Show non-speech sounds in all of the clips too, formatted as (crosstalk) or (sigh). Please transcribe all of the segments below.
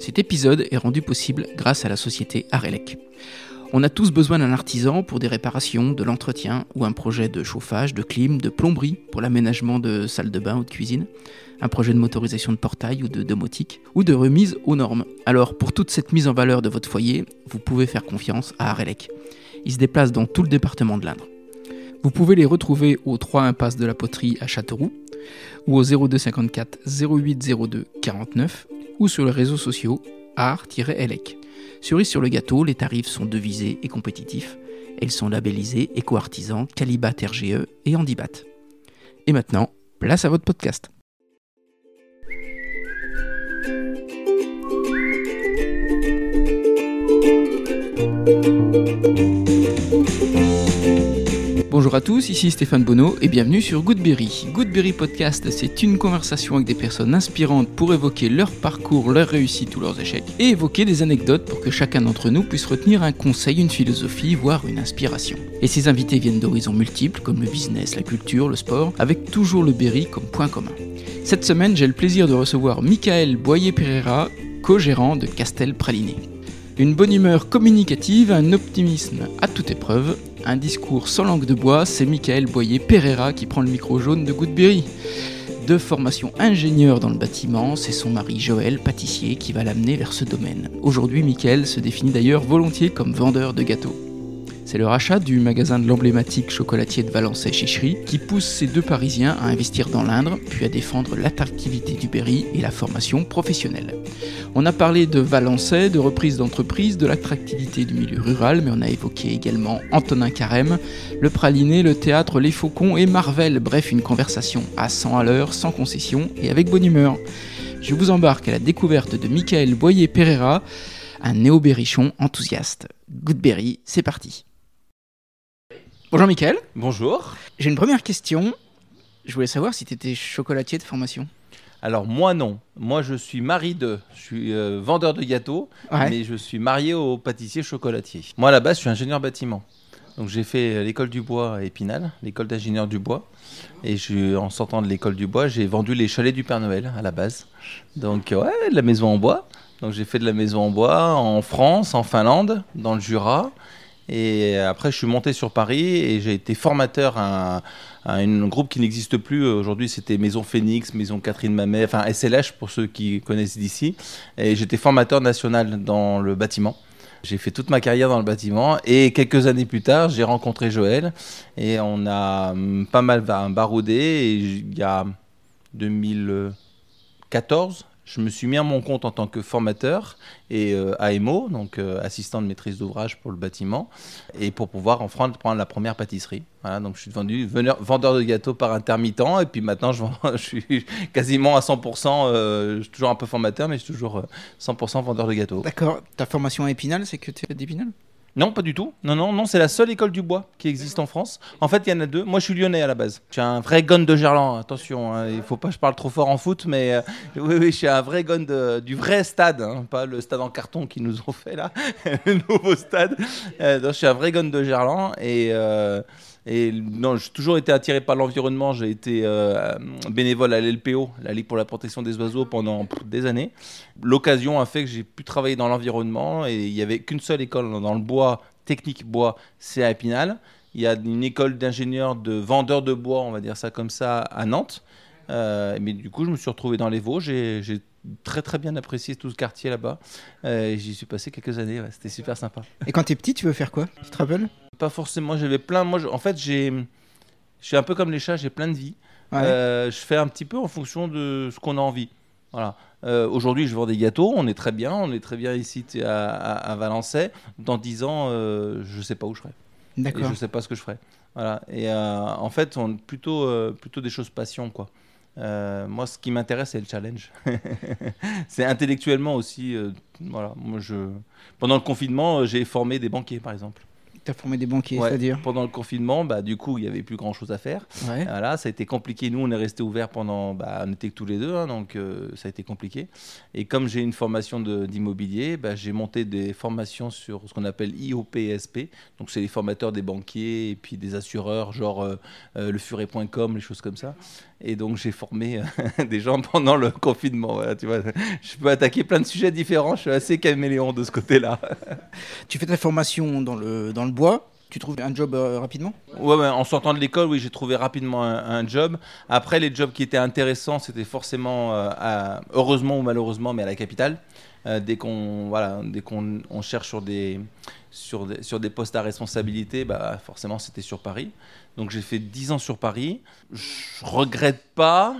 Cet épisode est rendu possible grâce à la société Arelec. On a tous besoin d'un artisan pour des réparations, de l'entretien ou un projet de chauffage, de clim, de plomberie pour l'aménagement de salles de bain ou de cuisine, un projet de motorisation de portail ou de domotique, ou de remise aux normes. Alors pour toute cette mise en valeur de votre foyer, vous pouvez faire confiance à Arelec. Ils se déplacent dans tout le département de l'Indre. Vous pouvez les retrouver au 3 impasse de la Poterie à Châteauroux ou au 0254 0802 49 ou sur les réseaux sociaux art-elec. Cerise sur le gâteau, les tarifs sont devisés et compétitifs. Elles sont labellisées éco-artisans, Calibat RGE et Handibat. Et maintenant, place à votre podcast. Bonjour à tous, ici Stéphane Bonneau et bienvenue sur Goodberry. Goodberry Podcast, c'est une conversation avec des personnes inspirantes pour évoquer leur parcours, leurs réussites ou leurs échecs et évoquer des anecdotes pour que chacun d'entre nous puisse retenir un conseil, une philosophie, voire une inspiration. Et ces invités viennent d'horizons multiples comme le business, la culture, le sport, avec toujours le Berry comme point commun. Cette semaine, j'ai le plaisir de recevoir Michael Boyer-Pereira, co-gérant de Castel Praliné. Une bonne humeur communicative, un optimisme à toute épreuve, un discours sans langue de bois, c'est Michael Boyer Pereira qui prend le micro jaune de Goodberry. De formation ingénieur dans le bâtiment, c'est son mari Joël, pâtissier, qui va l'amener vers ce domaine. Aujourd'hui, Michael se définit d'ailleurs volontiers comme vendeur de gâteaux. C'est le rachat du magasin de l'emblématique chocolatier de Valençay Chicherie qui pousse ces deux Parisiens à investir dans l'Indre, puis à défendre l'attractivité du Berry et la formation professionnelle. On a parlé de Valençay, de reprise d'entreprise, de l'attractivité du milieu rural, mais on a évoqué également Antonin Carême, le praliné, le théâtre, les faucons et Marvel, bref une conversation à 100 à l'heure, sans concession et avec bonne humeur. Je vous embarque à la découverte de Michael Boyer-Pereira, un néo-berrichon enthousiaste. Goodberry, c'est parti. Bonjour Michael. Bonjour. J'ai une première question. Je voulais savoir si tu étais chocolatier de formation. Alors moi non. Moi je suis mari de. Je suis euh, vendeur de gâteaux, Ouais. mais je suis marié au pâtissier chocolatier. Moi à la base je suis ingénieur bâtiment. Donc j'ai fait l'école du bois à Épinal, l'école d'ingénieur du bois. Et je, en sortant de l'école du bois, j'ai vendu les chalets du Père Noël à la base. Donc ouais, de la maison en bois. Donc j'ai fait de la maison en bois en France, en Finlande, dans le Jura. Et après, je suis monté sur Paris et j'ai été formateur à, un- groupe qui n'existe plus. Aujourd'hui, c'était Maison Phoenix, Maison Catherine Mamet, enfin SLH pour ceux qui connaissent d'ici. Et j'étais formateur national dans le bâtiment. J'ai fait toute ma carrière dans le bâtiment et quelques années plus tard, j'ai rencontré Joël et on a hum, pas mal ba- baroudé. Et il y a 2014, je me suis mis à mon compte en tant que formateur et euh, AMO, donc euh, assistant de maîtrise d'ouvrage pour le bâtiment, et pour pouvoir en France prendre la première pâtisserie. Donc je suis devenu vendeur de gâteaux par intermittent, et puis maintenant je, (laughs) suis quasiment à 100%, euh, je suis toujours un peu formateur, mais je suis toujours euh, 100% vendeur de gâteaux. D'accord. Ta formation à Épinal, c'est que tu es d'Épinal Non, pas du tout. Non, non, non, c'est la seule école du bois qui existe en France. En fait, il y en a deux. Moi, je suis lyonnais à la base. Je suis un vrai gun de Gerland. Attention, hein, il faut pas que je parle trop fort en foot, mais euh, (laughs) oui, oui, je suis un vrai gun de- du vrai stade, hein, pas le stade en carton qu'ils nous ont fait là, (laughs) le nouveau stade. Euh, donc, je suis un vrai gun de Gerland et. euh, et non, j'ai toujours été attiré par l'environnement. J'ai été euh, bénévole à l'LPO, la Ligue pour la protection des oiseaux, pendant des années. L'occasion a fait que j'ai pu travailler dans l'environnement et il n'y avait qu'une seule école dans le bois, technique bois, c'est à Épinal. Il y a une école d'ingénieurs de vendeurs de bois, on va dire ça comme ça, à Nantes. Euh, mais du coup, je me suis retrouvé dans les Vosges très très bien apprécié tout ce quartier là-bas. Euh, J'y suis passé quelques années, ouais, c'était super sympa. Et quand t'es petit, tu veux faire quoi? Tu te rappelles? Pas forcément, j'avais plein. Moi, je- en fait, j'ai. Je suis un peu comme les chats, j'ai plein de. Ouais. Euh, je fais un petit peu en fonction de ce qu'on a envie. Voilà. Euh, Aujourd'hui, je vends des gâteaux, on est très bien, on est très bien ici à, à, à Valençay. Dans 10 ans, je sais pas où je serai. D'accord. je sais pas ce que je ferai. Voilà. Et en fait, on plutôt, plutôt des choses passion, quoi. Euh, moi, ce qui m'intéresse, c'est le challenge. (laughs) c'est intellectuellement aussi. euh. Pendant le confinement, euh, j'ai formé des banquiers, par exemple. Tu as formé des banquiers, Ouais, c'est-à-dire Pendant le confinement, bah, du coup, il n'y avait plus grand-chose à faire. Ouais. Voilà, ça a été compliqué. Nous, on est resté ouvert pendant. Bah, on était que tous les deux, hein, donc euh, ça a été compliqué. Et comme j'ai une formation d'immobilier, bah, j'ai monté des formations sur ce qu'on appelle IOPSP. Donc, c'est les formateurs des banquiers et puis des assureurs, genre euh, euh, le furet.com, les choses comme ça. Et donc, j'ai formé euh, (laughs) des gens pendant le confinement. Voilà, tu vois, je peux attaquer plein de sujets différents. Je suis assez caméléon de ce côté-là. Tu fais ta formation dans le, dans le bois, tu trouves un job euh, rapidement? Ouais, ouais, en sortant de l'école, oui, j'ai trouvé rapidement un, un job. Après, les jobs qui étaient intéressants, c'était forcément, euh, à- heureusement ou malheureusement, mais à la capitale. Euh, dès qu'on voilà, dès qu'on on cherche sur des, sur, des, sur des postes à responsabilité, bah, forcément, c'était sur Paris. Donc, j'ai fait 10 ans sur Paris. Je regrette pas.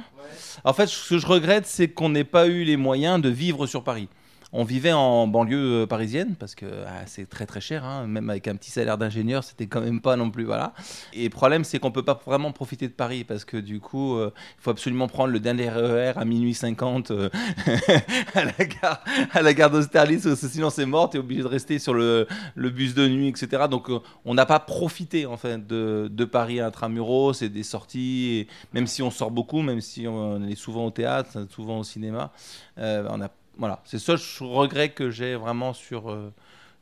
En fait, ce que je regrette, c'est qu'on n'ait pas eu les moyens de vivre sur Paris. On vivait en banlieue euh, parisienne parce que ah, c'est très très cher, hein. même avec un petit salaire d'ingénieur, c'était quand même pas non plus voilà. Et le problème, c'est qu'on peut pas vraiment profiter de Paris parce que du coup, euh, il faut absolument prendre le dernier RER à minuit 50 euh, (laughs) à la gare, d'Austerlitz, sinon c'est mort. Tu es obligé de rester sur le, bus de nuit, etc. Donc, on n'a pas profité en fait de, de Paris intramuros et des sorties. même si on sort beaucoup, même si on est souvent au théâtre, souvent au cinéma, on a voilà, c'est ça je regret que j'ai vraiment sur, euh,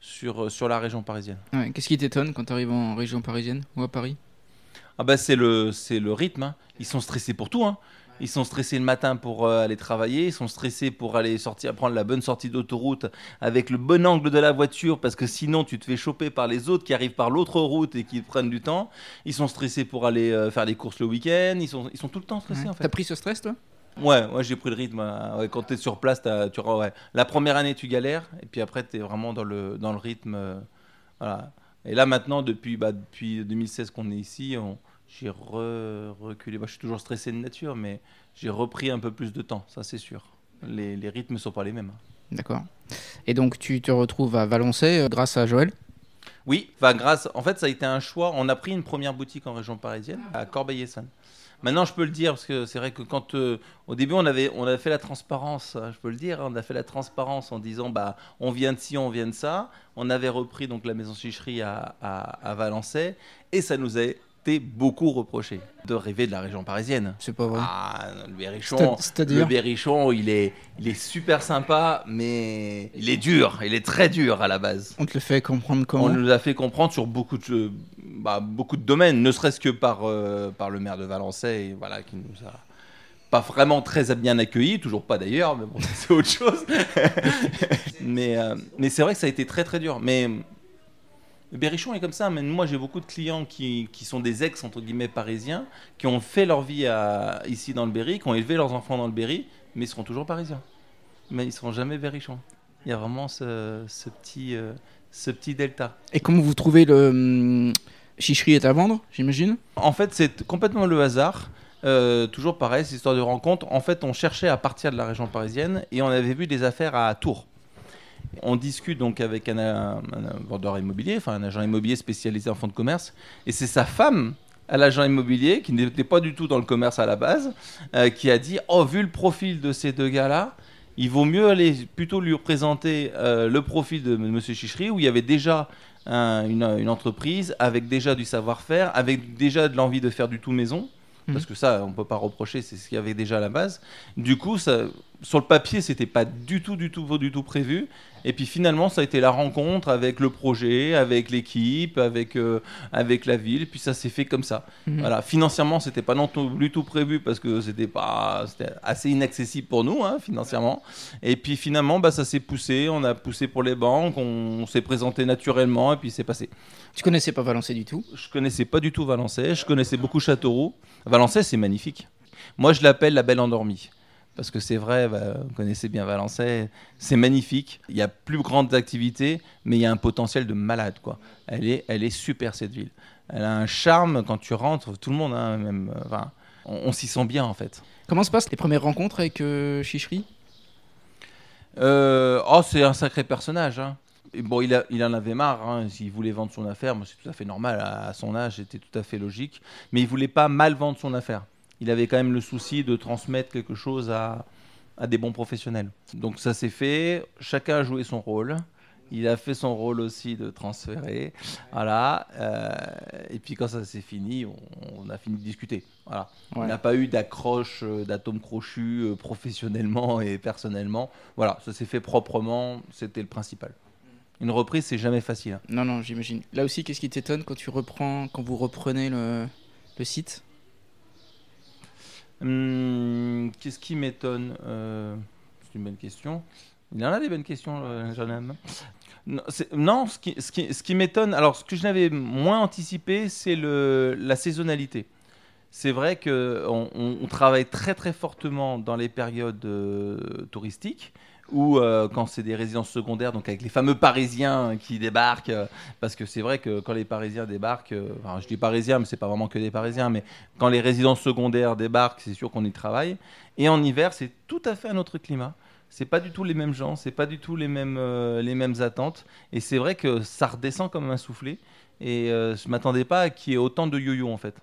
sur, euh, sur la région parisienne. Ouais, Qu'est-ce qui t'étonne quand tu arrives en région parisienne ou à Paris? Ah bah c'est le, le rythme. hein. Ils sont stressés pour tout. hein. Ils sont stressés le matin pour euh, aller travailler. Ils sont stressés pour aller sortir, prendre la bonne sortie d'autoroute avec le bon angle de la voiture parce que sinon tu te fais choper par les autres qui arrivent par l'autre route et qui prennent du temps. Ils sont stressés pour aller euh, faire les courses le week-end. Ils sont, ils sont tout le temps stressés Ouais. en fait. T'as pris ce stress toi? Ouais, ouais j'ai pris le rythme. euh, ouais, quand tu es sur place, t'as- tu, ouais. la première année, tu galères. Et puis après, tu es vraiment dans le, dans le rythme. euh, voilà. Et là, maintenant, depuis, bah, depuis 2016 qu'on est ici, j'ai re- reculé. Bah, je suis toujours stressé de nature, mais j'ai repris un peu plus de temps, ça c'est sûr. Les, les rythmes ne sont pas les mêmes. D'accord. Et donc tu te retrouves à Valençay euh, grâce à Joël? Oui, enfin, grâce. En fait, ça a été un choix. On a pris une première boutique en région parisienne, à Corbeil-Essonnes. Maintenant, je peux le dire parce que c'est vrai que quand euh, au début on avait on avait fait la transparence, hein, je peux le dire, on a fait la transparence en disant bah on vient de ci, on vient de ça. On avait repris donc la maison chicherie à, à, à Valençay et ça nous a été beaucoup reproché de rêver de la région parisienne. C'est pas vrai. Ah, le Berrichon, le Berrichon, il est, il est super sympa, mais il est dur, il est très dur à la base. On te le fait comprendre On comment nous a fait comprendre sur beaucoup de, bah, beaucoup de domaines, ne serait-ce que par, euh, par le maire de Valençay, voilà, qui nous a pas vraiment très bien accueillis, toujours pas d'ailleurs, mais bon, (laughs) c'est autre chose. (laughs) mais euh, mais c'est vrai que ça a été très très dur. Mais Berrichon est comme ça. Mais moi, j'ai beaucoup de clients qui, qui sont des ex entre guillemets parisiens, qui ont fait leur vie à- ici dans le Berry, qui ont élevé leurs enfants dans le Berry, mais ils seront toujours parisiens. Mais ils seront jamais Berrichon. Il y a vraiment ce, ce petit, euh, ce petit delta. Et comment vous trouvez le hum, chicherie est à vendre, j'imagine En fait, c'est complètement le hasard. Euh, toujours pareil, cette histoire de rencontre. En fait, on cherchait à partir de la région parisienne et on avait vu des affaires à Tours. On discute donc avec un, vendeur immobilier, enfin un agent immobilier spécialisé en fonds de commerce, et c'est sa femme à l'agent immobilier qui n'était pas du tout dans le commerce à la base, euh, qui a dit oh vu le profil de ces deux gars-là, il vaut mieux aller plutôt lui présenter euh, le profil de M. Chichery où il y avait déjà un- une, une entreprise avec déjà du savoir-faire, avec déjà de l'envie de faire du tout maison. Parce que ça, on peut pas reprocher, c'est ce qu'il y avait déjà à la base. Du coup, ça, sur le papier, c'était pas du tout, du tout, du tout prévu. Et puis finalement, ça a été la rencontre avec le projet, avec l'équipe, avec, euh, avec la ville. Puis ça s'est fait comme ça. Mhm. Voilà. Financièrement, c'était pas non du tout prévu parce que c'était pas, assez inaccessible pour nous, hein, financièrement. Et puis finalement, bah, ça s'est poussé. On a poussé pour les banques, on, s'est présenté naturellement et puis c'est passé. Tu connaissais pas Valençay du tout? Je connaissais pas du tout Valençay, je connaissais beaucoup Châteauroux. Valençay, c'est magnifique. Moi, je l'appelle la belle endormie. Parce que c'est vrai, bah, vous connaissez bien Valençay, c'est magnifique. Il y a plus grandes activités, mais il y a un potentiel de malade. Quoi. Elle, est, elle est super, cette ville. Elle a un charme quand tu rentres, tout le monde, hein, même, euh, enfin, on, on s'y sent bien en fait. Comment se passent les premières rencontres avec euh, chicherie? Euh, oh, c'est un sacré personnage. hein. Et bon, il, a- il en avait marre. hein. S'il voulait vendre son affaire, moi, c'est tout à fait normal. À, à son âge, c'était tout à fait logique. Mais il voulait pas mal vendre son affaire. Il avait quand même le souci de transmettre quelque chose à, à des bons professionnels. Donc ça s'est fait. Chacun a joué son rôle. Il a fait son rôle aussi de transférer. Voilà. euh, et puis quand ça s'est fini, on, on a fini de discuter. Voilà. Ouais. On n'a pas eu d'accroche, euh, d'atomes crochus euh, professionnellement et personnellement. Voilà, ça s'est fait proprement. C'était le principal. Une reprise, c'est jamais facile. hein. Non, non, j'imagine. Là aussi, qu'est-ce qui t'étonne quand tu reprends, quand vous reprenez le, le site? Hum, Qu'est-ce qui m'étonne Euh, C'est une bonne question. Il y en a des bonnes questions, euh, jeune homme. Non, ce qui, m'étonne, alors ce que je n'avais moins anticipé, c'est le- la saisonnalité. C'est vrai qu'on on, on travaille très très fortement dans les périodes euh, touristiques ou euh, quand c'est des résidences secondaires, donc avec les fameux Parisiens qui débarquent, euh, parce que c'est vrai que quand les Parisiens débarquent, euh, enfin, je dis Parisiens, mais c'est pas vraiment que des Parisiens, mais quand les résidences secondaires débarquent, c'est sûr qu'on y travaille. Et en hiver, c'est tout à fait un autre climat. C'est pas du tout les mêmes gens, c'est pas du tout les mêmes, les mêmes attentes. Et c'est vrai que ça redescend comme un soufflet. Et je m'attendais pas à qu'il y ait autant de yo-yo en fait.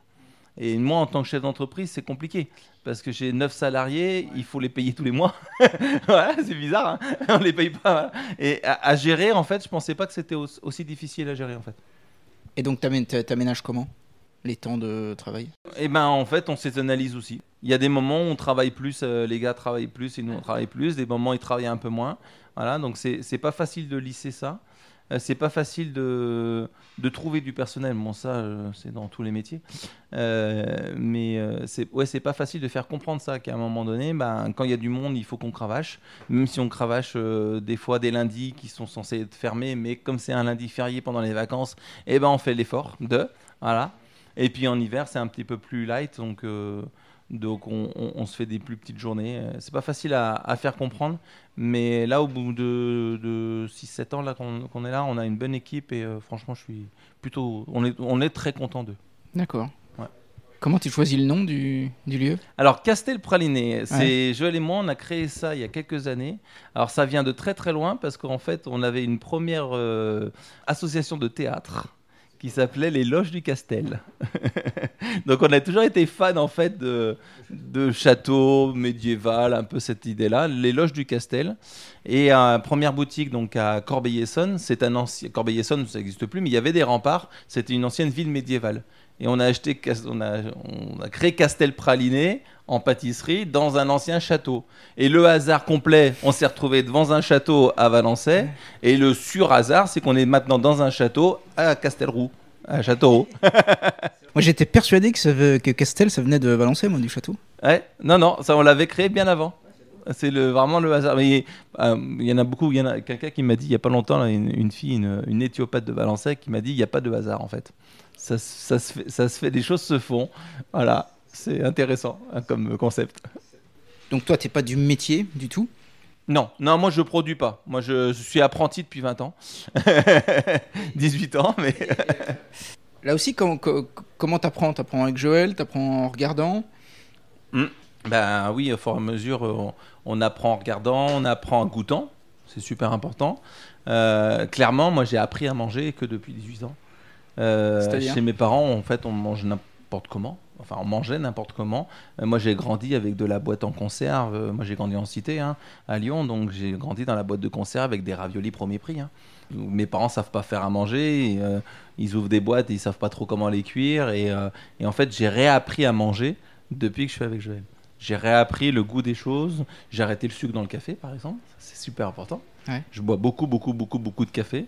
Et moi, en tant que chef d'entreprise, c'est compliqué. Parce que j'ai 9 salariés, il faut les payer tous les mois. (laughs) voilà, c'est bizarre, hein on les paye pas. voilà. Et à, à gérer, en fait, je pensais pas que c'était aussi, aussi difficile à gérer en fait. Et donc, t'a- t'aménages comment Les temps de travail? Et ben en fait, on saisonnalise aussi. Il y a des moments où on travaille plus, euh, les gars travaillent plus et nous on travaille plus. Des moments où ils travaillent un peu moins. Voilà, donc c'est pas facile de lisser ça. Euh, c'est pas facile de, de trouver du personnel. Bon, ça, euh, c'est dans tous les métiers. Euh, mais c'est ouais, pas facile de faire comprendre ça qu'à un moment donné, ben, quand il y a du monde, il faut qu'on cravache. Même si on cravache des fois des lundis qui sont censés être fermés, mais comme c'est un lundi férié pendant les vacances, eh ben, on fait l'effort de. Voilà. Et puis en hiver, c'est un petit peu plus light, donc, donc on, on- on se fait des plus petites journées. Euh, C'est pas facile à, à faire comprendre, mais là, au bout de, de 6-7 ans là, qu'on est là, on a une bonne équipe et euh, franchement, je suis plutôt. On est, on est très content d'eux. D'accord. Ouais. Comment tu choisis le nom du, du lieu? Alors, Castel Praliné, c'est Joël et moi, on a créé ça il y a quelques années. Alors, ça vient de très très loin parce qu'en fait, on avait une première euh, association de théâtre qui s'appelait les Loges du Castel. (laughs) Donc, on a toujours été fan en fait de, de châteaux médiéval, un peu cette idée-là, les Loges du Castel. Et première boutique donc à Corbeil-Essonne, c'est un ancien Corbeil-Essonne, ça n'existe plus, mais il y avait des remparts. C'était une ancienne ville médiévale. Et on a acheté, Cas- on a, on a créé Castel Praliné en pâtisserie dans un ancien château. Et le hasard complet, on s'est retrouvé devant un château à Valençay. Et le sur-hasard, c'est qu'on est maintenant dans un château à Castelroux, à Châteauroux. (laughs) Moi, j'étais persuadé que, ça veut- que Castel, ça venait de Valençay, moi, du château. Ouais, non, non, ça on l'avait créé bien avant. C'est le, vraiment le hasard. Mais euh, il y en a beaucoup. Il y en a quelqu'un qui m'a dit il y a pas longtemps, là, une, une fille, une, une éthiopathe de Valençay, qui m'a dit il n'y a pas de hasard en fait. Ça, se- ça, se fait, ça se fait, des choses se font. Voilà, c'est intéressant hein, comme concept. Donc, toi, t'es pas du métier du tout? Non, non, moi je produis pas. Moi je, je suis apprenti depuis 20 ans. (laughs) 18 ans, mais. Là aussi, com- co- comment t'apprends? T'apprends avec Joël T'apprends en regardant? Ben oui, au fur et à mesure, on, on apprend en regardant, on apprend en goûtant. C'est super important. Euh, clairement, moi j'ai appris à manger que depuis 18 ans. Euh, chez mes parents, en fait, on mange n'importe comment. Enfin, on mangeait n'importe comment. Euh, moi, j'ai grandi avec de la boîte en conserve. Euh, moi, j'ai grandi en cité, hein, à Lyon, donc j'ai grandi dans la boîte de conserve avec des raviolis premier prix. hein. Mes parents savent pas faire à manger. et, euh, ils ouvrent des boîtes, et ils savent pas trop comment les cuire. Et, euh, et en fait, j'ai réappris à manger depuis que je suis avec Joël. J'ai réappris le goût des choses. J'ai arrêté le sucre dans le café, par exemple. C'est super important. Ouais. Je bois beaucoup, beaucoup, beaucoup, beaucoup de café,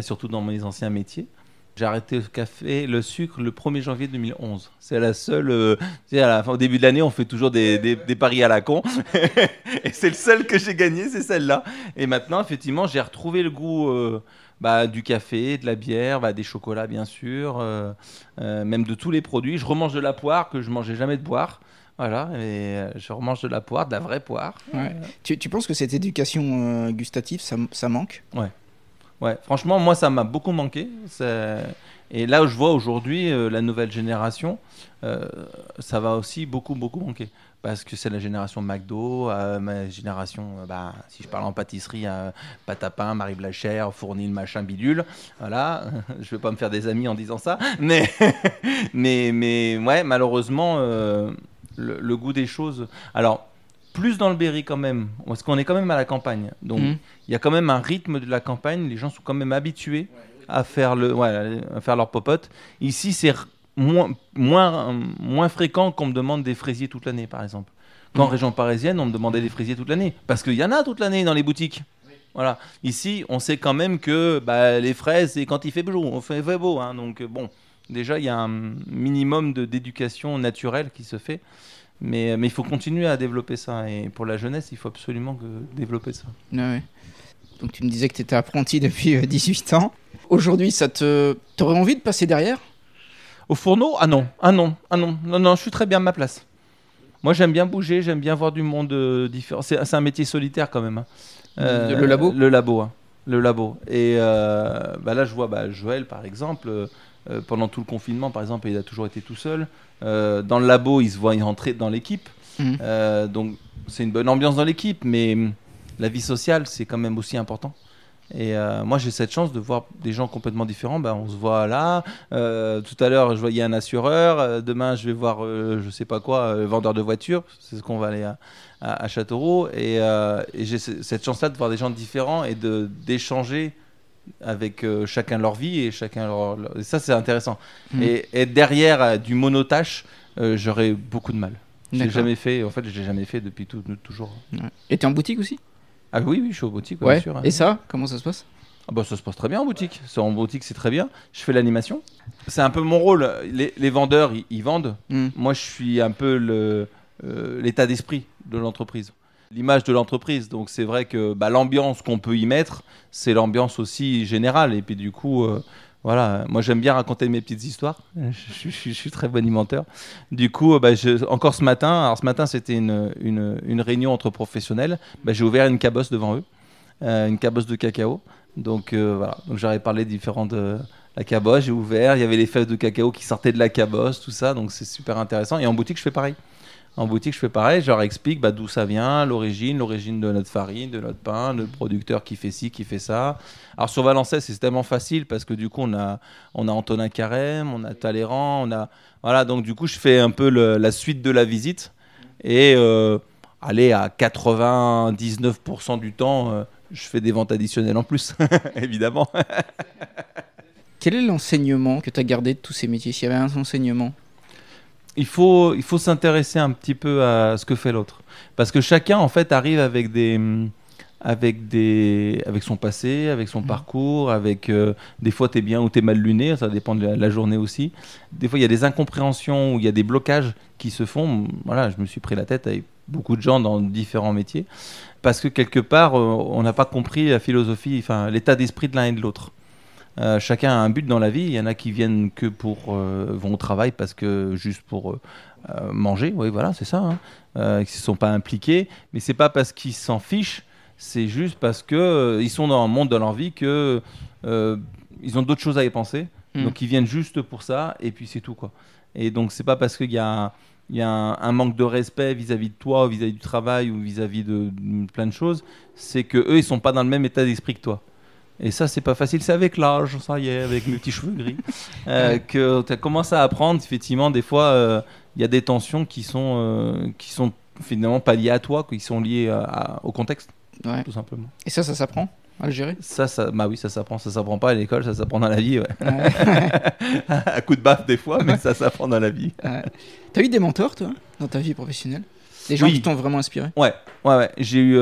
surtout dans mes anciens métiers. J'ai arrêté le café, le sucre le 1er janvier 2011. C'est la seule. euh, tu sais, à la fin, au début de l'année, on fait toujours des, des- des paris à la con. (laughs) et c'est le seul que j'ai gagné, c'est celle-là. Et maintenant, effectivement, j'ai retrouvé le goût euh, bah, du café, de la bière, bah, des chocolats, bien sûr, euh, euh, même de tous les produits. Je remange de la poire que je mangeais jamais de poire. Voilà, et je remange de la poire, de la vraie poire. Ouais. Tu, tu penses que cette éducation euh, gustative, ça, ça manque? Ouais, franchement, moi, ça m'a beaucoup manqué. Et là je vois aujourd'hui euh, la nouvelle génération, euh, ça va aussi beaucoup, beaucoup manquer. Parce que c'est la génération McDo, euh, ma génération, bah, si je parle en pâtisserie, pain, Marie Blachère, Fournil, machin, bidule. Voilà, (laughs) je vais pas me faire des amis en disant ça. Mais, (laughs) mais, mais ouais, malheureusement, le, le goût des choses. Alors, plus dans le Berry quand même, parce qu'on est quand même à la campagne. Donc Mhm. il y a quand même un rythme de la campagne. Les gens sont quand même habitués à faire le, ouais, à faire leur popote. Ici, c'est moins, moins, moins fréquent qu'on me demande des fraisiers toute l'année, par exemple. Qu'en Mhm. région parisienne, on me demandait des fraisiers toute l'année, parce qu'il y en a toute l'année dans les boutiques. Voilà. Ici, on sait quand même que bah, les fraises, c'est quand il fait beau. On fait, fait beau. hein. Donc, bon, déjà, il y a un minimum de- d'éducation naturelle qui se fait. Mais, mais il faut continuer à développer ça. Et pour la jeunesse, il faut absolument que, développer ça. Ouais. Donc tu me disais que tu étais apprenti (laughs) depuis euh, 18 ans. Aujourd'hui, ça te t'aurais envie de passer derrière? Au fourneau? Ah non, ah non, ah non, non, non, je suis très bien à ma place. Moi, j'aime bien bouger, j'aime bien voir du monde euh, différent. C'est c'est un métier solitaire quand même. hein. Le- le labo? Le labo, hein. le labo. Et euh, bah là, je vois bah, Joël, par exemple, euh, pendant tout le confinement, par exemple, il a toujours été tout seul. Euh, dans le labo, il se voit entrer dans l'équipe. Mhm. Euh, donc, c'est une bonne ambiance dans l'équipe, mais hum, la vie sociale, c'est quand même aussi important. Et moi, j'ai cette chance de voir des gens complètement différents. Bah, on se voit là. Tout à l'heure, je voyais un assureur. Demain, je vais voir, je sais pas quoi, vendeur de voitures. C'est ce qu'on va aller à, à, à Châteauroux. Et, et j'ai ce- cette chance-là de voir des gens différents et d'échanger avec euh, chacun leur vie et chacun leur. leur- et ça, c'est intéressant. Mhm. Et être derrière euh, du monotâche, euh, j'aurais beaucoup de mal. D'accord. jamais fait. En fait, je l'ai jamais fait depuis tout, toujours. Ouais. Et t'es en boutique aussi? Ah oui, oui, je suis au boutique, ouais, Ouais. bien sûr. hein. Et ça, comment ça se passe? Ah bah, ça se passe très bien en boutique. C'est en boutique, c'est très bien. Je fais l'animation. C'est un peu mon rôle. Les, les vendeurs, ils, ils vendent. Hmm. Moi, je suis un peu le, euh, l'état d'esprit de l'entreprise. L'image de l'entreprise. Donc, c'est vrai que bah, l'ambiance qu'on peut y mettre, c'est l'ambiance aussi générale. Et puis, du coup, euh, voilà. Moi, j'aime bien raconter mes petites histoires. (laughs) Je, suis très bon animateur. Du coup, euh, bah, encore ce matin, alors ce matin, c'était une, une, réunion entre professionnels. Bah, j'ai ouvert une cabosse devant eux, euh, une cabosse de cacao. Donc voilà, donc j'aurais parlé différents de la cabosse, j'ai ouvert, il y avait les fèves de cacao qui sortaient de la cabosse, tout ça, donc c'est super intéressant. Et en boutique, je fais pareil. En boutique, je fais pareil, je leur explique bah, d'où ça vient, l'origine, l'origine de notre farine, de notre pain, le producteur qui fait ci, qui fait ça. Alors sur Valençay, c'est tellement facile parce que du coup, on a, on a Antonin Carême, on a Talleyrand, on a... Voilà, donc du coup, je fais un peu la suite de la visite. Et euh, allez, à 99% du temps, euh, je fais des ventes additionnelles en plus, (laughs) évidemment. Quel est l'enseignement que tu as gardé de tous ces métiers? S'il y avait un enseignement? Il faut, il faut s'intéresser un petit peu à ce que fait l'autre. Parce que chacun, en fait, arrive avec des, avec des, avec son passé, avec son parcours, avec euh, des fois t'es bien ou t'es mal luné, ça dépend de la, la journée aussi. Des fois, il y a des incompréhensions ou il y a des blocages qui se font. Voilà, je me suis pris la tête avec beaucoup de gens dans différents métiers parce que quelque part, euh, on n'a pas compris la philosophie, enfin l'état d'esprit de l'un et de l'autre. Euh, chacun a un but dans la vie. Il y en a qui viennent que pour euh, vont au travail parce que juste pour euh, manger. Oui, voilà, c'est ça. Hein. Qui ne sont pas impliqués, mais c'est pas parce qu'ils s'en fichent. C'est juste parce que ils sont dans un monde de leur vie que ils ont d'autres choses à y penser. Mm. Donc ils viennent juste pour ça et puis c'est tout quoi. Et donc c'est pas parce qu'il y a il y a un, un manque de respect vis-à-vis de toi, vis-à-vis du travail ou vis-à-vis de, de plein de choses, c'est que eux ils sont pas dans le même état d'esprit que toi. Et ça, c'est pas facile. C'est avec l'âge, ça y est, avec mes petits cheveux gris, (laughs) euh, que tu as commencé à apprendre. Effectivement, des fois, euh, il y a des tensions qui sont, euh, qui sont finalement pas liées à toi, qui sont liées à- à- au contexte, Ouais. tout simplement. Et ça, ça s'apprend à le gérer? Ça, ça, bah oui, ça s'apprend. Ça s'apprend pas à l'école, ça s'apprend dans la vie. Ouais. Ouais. (laughs) à coup de baffe des fois, mais ça s'apprend dans la vie. T'as eu des mentors, toi, dans ta vie professionnelle? Des gens Oui. qui t'ont vraiment inspiré? Ouais, ouais, ouais. J'ai eu,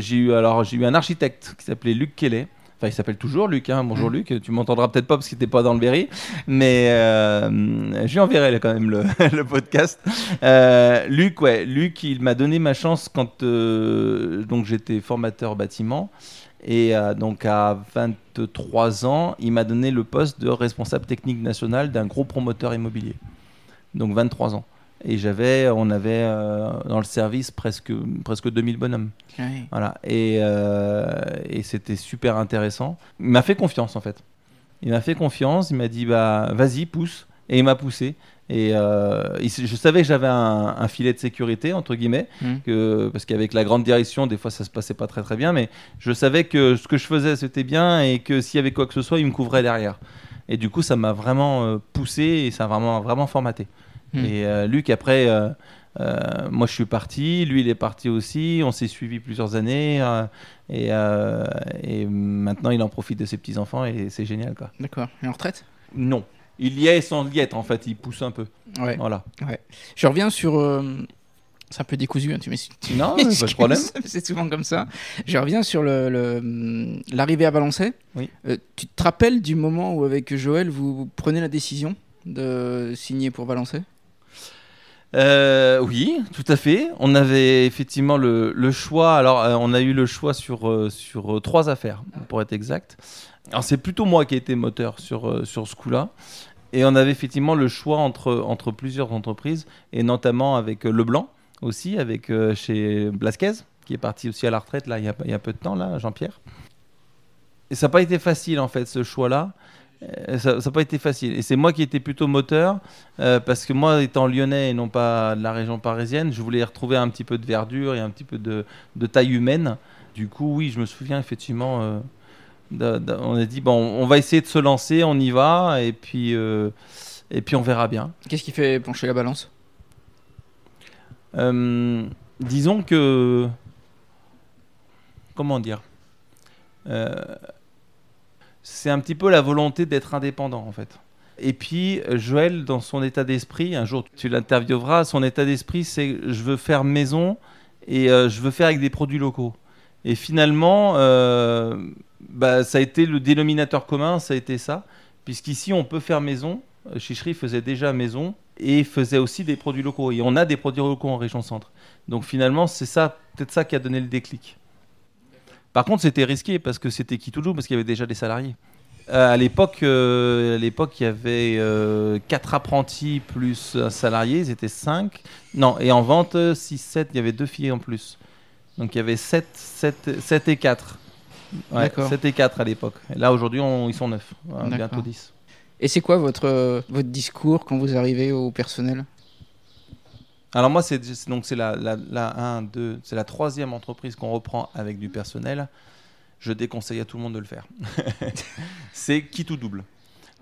j'ai eu, alors j'ai eu un architecte qui s'appelait Luc Kelly. Enfin, il s'appelle toujours Luc. Hein. Bonjour Mm. Luc. Tu m'entendras peut-être pas parce que t'es pas dans le Berry, mais euh, je lui enverrai quand même le, (laughs) le podcast. Euh, Luc, ouais, Luc, il m'a donné ma chance quand euh, donc j'étais formateur bâtiment. Et euh, donc à 23 ans, il m'a donné le poste de responsable technique national d'un gros promoteur immobilier. Donc 23 ans. Et j'avais, on avait euh, dans le service presque, presque 2000 bonhommes. Ouais. Voilà. Et, euh, et c'était super intéressant. Il m'a fait confiance en fait. Il m'a fait confiance, il m'a dit bah vas-y, pousse. Et il m'a poussé. Et euh, je savais que j'avais un, un filet de sécurité, entre guillemets, Mm. que, parce qu'avec la grande direction, des fois ça se passait pas très très bien, mais je savais que ce que je faisais c'était bien et que s'il y avait quoi que ce soit, il me couvrait derrière. Et du coup, ça m'a vraiment poussé et ça a vraiment, vraiment formaté. Mm. Et euh, Luc, après, euh, Euh, moi, je suis parti, lui, il est parti aussi. On s'est suivi plusieurs années et, et maintenant, il en profite de ses petits enfants et c'est génial, quoi. D'accord. Et en retraite? Non, il y est sans y être en fait. Il pousse un peu. Ouais. Voilà. Je reviens sur. C'est un peu décousu, hein, tu m'excuses. Non, (laughs) pas de problème. C'est souvent comme ça. Je reviens sur le- l'arrivée à Valençay. Oui. Euh, tu te rappelles du moment où, avec Joël, vous prenez la décision de signer pour Valençay Euh, oui, tout à fait. On avait effectivement le, le choix. Alors, euh, on a eu le choix sur, euh, sur trois affaires, pour être exact. Alors, c'est plutôt moi qui ai été moteur sur, sur ce coup-là. Et on avait effectivement le choix entre, entre plusieurs entreprises, et notamment avec Leblanc aussi, avec chez Blasquez, qui est parti aussi à la retraite là, il y a, il y a peu de temps, là, Jean-Pierre. Et ça n'a pas été facile, en fait, ce choix-là. Euh, Ça n'a pas été facile. Et c'est moi qui étais plutôt moteur. Euh, parce que moi, étant lyonnais et non pas de la région parisienne, je voulais retrouver un petit peu de verdure et un petit peu de, de taille humaine. Du coup, oui, je me souviens effectivement. euh, on a dit bon, on va essayer de se lancer, on y va, et puis euh, et puis on verra bien. Qu'est-ce qui fait pencher la balance? Disons que comment dire, c'est un petit peu la volonté d'être indépendant en fait. Et puis Joël, dans son état d'esprit, un jour tu l'intervieweras, son état d'esprit c'est je veux faire maison et euh, je veux faire avec des produits locaux. Et finalement, euh, bah, ça a été le dénominateur commun, ça a été ça, puisqu'ici on peut faire maison. Chicherie faisait déjà maison et faisait aussi des produits locaux. Et on a des produits locaux en région centre. Donc finalement, c'est ça, peut-être ça qui a donné le déclic. Par contre, c'était risqué parce que c'était qui tout parce qu'il y avait déjà des salariés. Euh, à l'époque, euh, à l'époque, il y avait euh, 4 apprentis plus un salarié, ils étaient 5. Non, et en vente, 6, 7, il y avait deux filles en plus. Donc il y avait 7, 7, 7 et 4. Ouais, D'accord. 7 et 4 à l'époque. Et là, aujourd'hui, on- ils sont 9. D'accord. bientôt 10. Et c'est quoi votre, euh, votre discours quand vous arrivez au personnel? Alors moi, c'est donc c'est la, la, la, un, deux, c'est la troisième entreprise qu'on reprend avec du personnel. Je déconseille à tout le monde de le faire. (laughs) c'est qui tout double.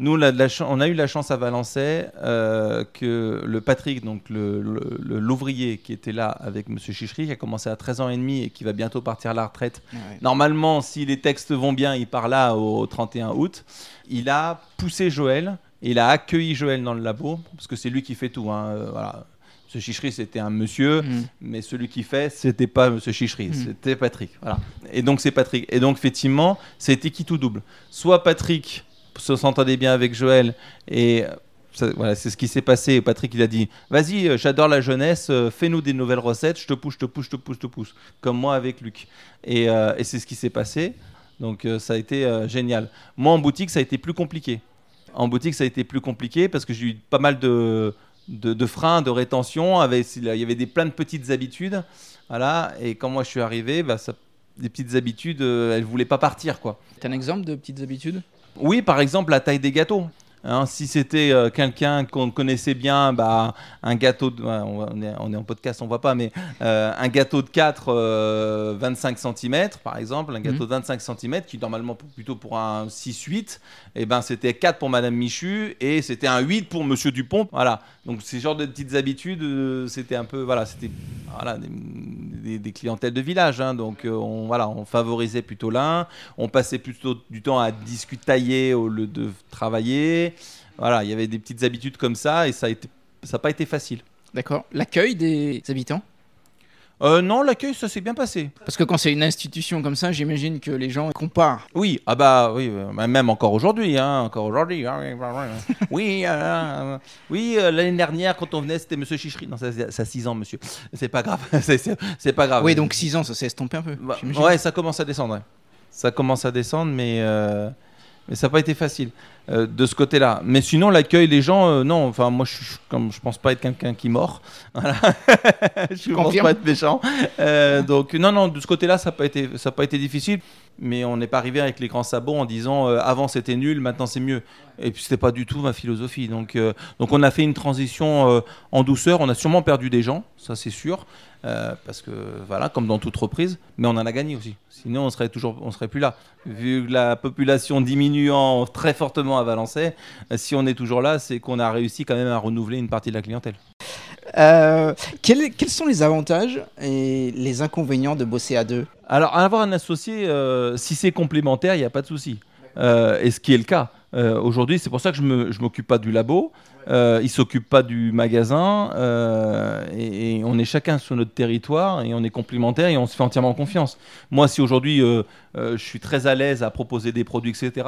Nous, la on a eu la chance à Valençay euh, que le Patrick, donc le- le- le- l'ouvrier qui était là avec Monsieur Chichery, qui a commencé à 13 ans et demi et qui va bientôt partir à la retraite, Normalement, si les textes vont bien, il part là au 31 août. Il a poussé Joël, et il a accueilli Joël dans le labo, parce que c'est lui qui fait tout. hein, euh, voilà. Ce Chichery, c'était un monsieur, Mm. mais celui qui fait, c'était pas Monsieur Chichery, Mm. c'était Patrick. Voilà. Et donc, c'est Patrick. Et donc, effectivement, c'était qui tout double? Soit Patrick se s'entendait bien avec Joël, et euh, ça- voilà, c'est ce qui s'est passé. Patrick, il a dit Vas-y, euh, j'adore la jeunesse, euh, fais-nous des nouvelles recettes, je te pousse, je te pousse, je te pousse, je te pousse. Comme moi avec Luc. Et, euh, et c'est ce qui s'est passé. Donc euh, ça a été euh, génial. Moi en boutique, ça a été plus compliqué. En boutique, ça a été plus compliqué parce que j'ai eu pas mal de, de, de freins, de rétention. Avec, il y avait des, plein de petites habitudes. Voilà. Et quand moi je suis arrivé, bah, ça, des petites habitudes, euh, elles voulaient pas partir. quoi. T'as un exemple de petites habitudes? Oui, par exemple, la taille des gâteaux. Hein, si c'était euh, quelqu'un qu'on connaissait bien, bah, un gâteau, de, on, est, on est en podcast, on voit pas, mais euh, un gâteau de 4, euh, 25 cm, par exemple, un gâteau Mhm. de 25 cm, qui normalement pour- plutôt pour un 6-8, et ben c'était 4 pour Madame Michu et c'était un 8 pour Monsieur Dupont. Voilà. Donc ces genres de petites habitudes, euh, c'était un peu, voilà, c'était voilà, des, des- des clientèles de village. hein. donc on, voilà, on favorisait plutôt l'un, on passait plutôt du temps à discutailler au lieu de travailler. Voilà, il y avait des petites habitudes comme ça et ça n'a pas été facile. D'accord. L'accueil des habitants? Euh, non, l'accueil, ça s'est bien passé. Parce que quand c'est une institution comme ça, j'imagine que les gens comparent. Oui, ah bah oui, euh, bah, même encore aujourd'hui, hein, encore aujourd'hui. hein, oui, bah, (laughs) euh, euh, oui, euh, l'année dernière quand on venait, c'était Monsieur Chichery. Non, ça, ça a 6 ans, Monsieur. C'est pas grave, (laughs) c'est- pas grave. Oui, donc 6 ans, ça s'est estompé un peu. Bah, ouais, ça commence à descendre. ouais. Ça commence à descendre, mais, mais ça n'a pas été facile euh, de ce côté-là. Mais sinon, l'accueil, les gens, euh, non. Enfin, moi, je, comme je pense pas être quelqu'un qui mord. (laughs) Voilà. je pense Confirme. pas être méchant. Euh, donc, non, non, de ce côté-là, ça n'a pas été, ça a pas été difficile. Mais on n'est pas arrivé avec les grands sabots en disant avant c'était nul, maintenant c'est mieux. Et puis c'était pas du tout ma philosophie. Donc, donc on a fait une transition en douceur. On a sûrement perdu des gens, ça c'est sûr. Euh, parce que voilà, comme dans toute reprise, mais on en a gagné aussi. Sinon, on serait toujours, on serait plus là. Vu la population diminuant très fortement à Valençay, euh, si on est toujours là, c'est qu'on a réussi quand même à renouveler une partie de la clientèle. Euh, quels, quels sont les avantages et les inconvénients de bosser à deux? Alors, avoir un associé, euh, si c'est complémentaire, il n'y a pas de souci. Et ce qui est le cas. Euh, Aujourd'hui, c'est pour ça que je ne m'occupe pas du labo. Euh, il ne s'occupe pas du magasin. euh, et, et on est chacun sur notre territoire et on est complémentaires et on se fait entièrement confiance. Moi, si aujourd'hui je suis très à l'aise à proposer des produits, etc.,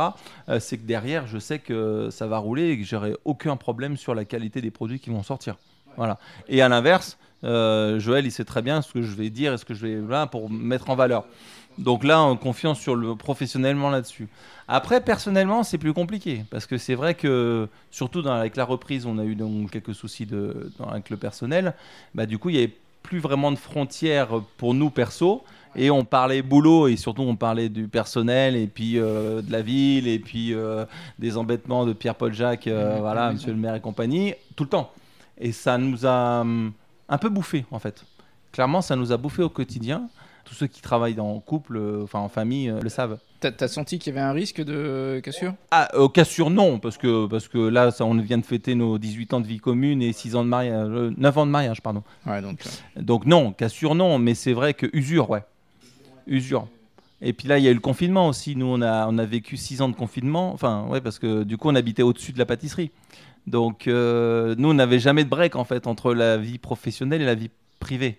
c'est que derrière, je sais que ça va rouler et que j'aurai aucun problème sur la qualité des produits qui vont sortir. Voilà. Et à l'inverse, Joël, il sait très bien ce que je vais dire et ce que je vais là pour mettre en valeur. Donc là, on confiance sur le professionnellement là-dessus. Après, personnellement, c'est plus compliqué parce que c'est vrai que surtout dans- avec la reprise, on a eu donc quelques soucis de, dans- avec le personnel. Bah, du coup, il n'y avait plus vraiment de frontières pour nous perso. Et on parlait boulot et surtout on parlait du personnel et puis euh, de la ville et puis euh, des embêtements de Pierre-Paul Jacques, euh, voilà, Monsieur le maire et compagnie, tout le temps. Et ça nous a hum, un peu bouffé en fait. Clairement, ça nous a bouffé au quotidien. Tous ceux qui travaillent en couple, euh, enfin en famille, euh, le savent. T'as as senti qu'il y avait un risque de cassure? Ah, au cas sûr, non, parce que, parce que là, ça, on vient de fêter nos 18 ans de vie commune et 6 ans de mariage, euh, 9 ans de mariage, pardon. Ouais, donc. euh, Donc non, cas sûr, non, mais c'est vrai que usure, ouais. Usure. Et puis là, il y a eu le confinement aussi. Nous, on a, on a vécu 6 ans de confinement. Enfin, ouais, parce que du coup, on habitait au-dessus de la pâtisserie. Donc, euh, nous, on n'avait jamais de break, en fait, entre la vie professionnelle et la vie privée.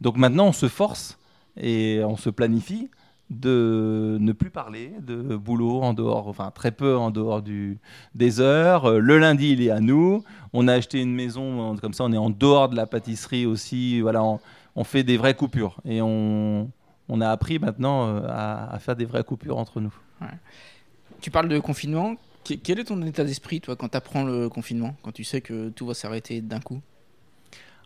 Donc maintenant, on se force et on se planifie de ne plus parler de boulot en dehors, enfin très peu en dehors des heures. Euh, Le lundi, il est à nous. On a acheté une maison, comme ça, on est en dehors de la pâtisserie aussi. Voilà, on, fait des vraies coupures et on, a appris maintenant euh, à, faire des vraies coupures entre nous. Tu parles de confinement. Que- Quel est ton état d'esprit, toi, quand tu apprends le confinement? Quand tu sais que tout va s'arrêter d'un coup?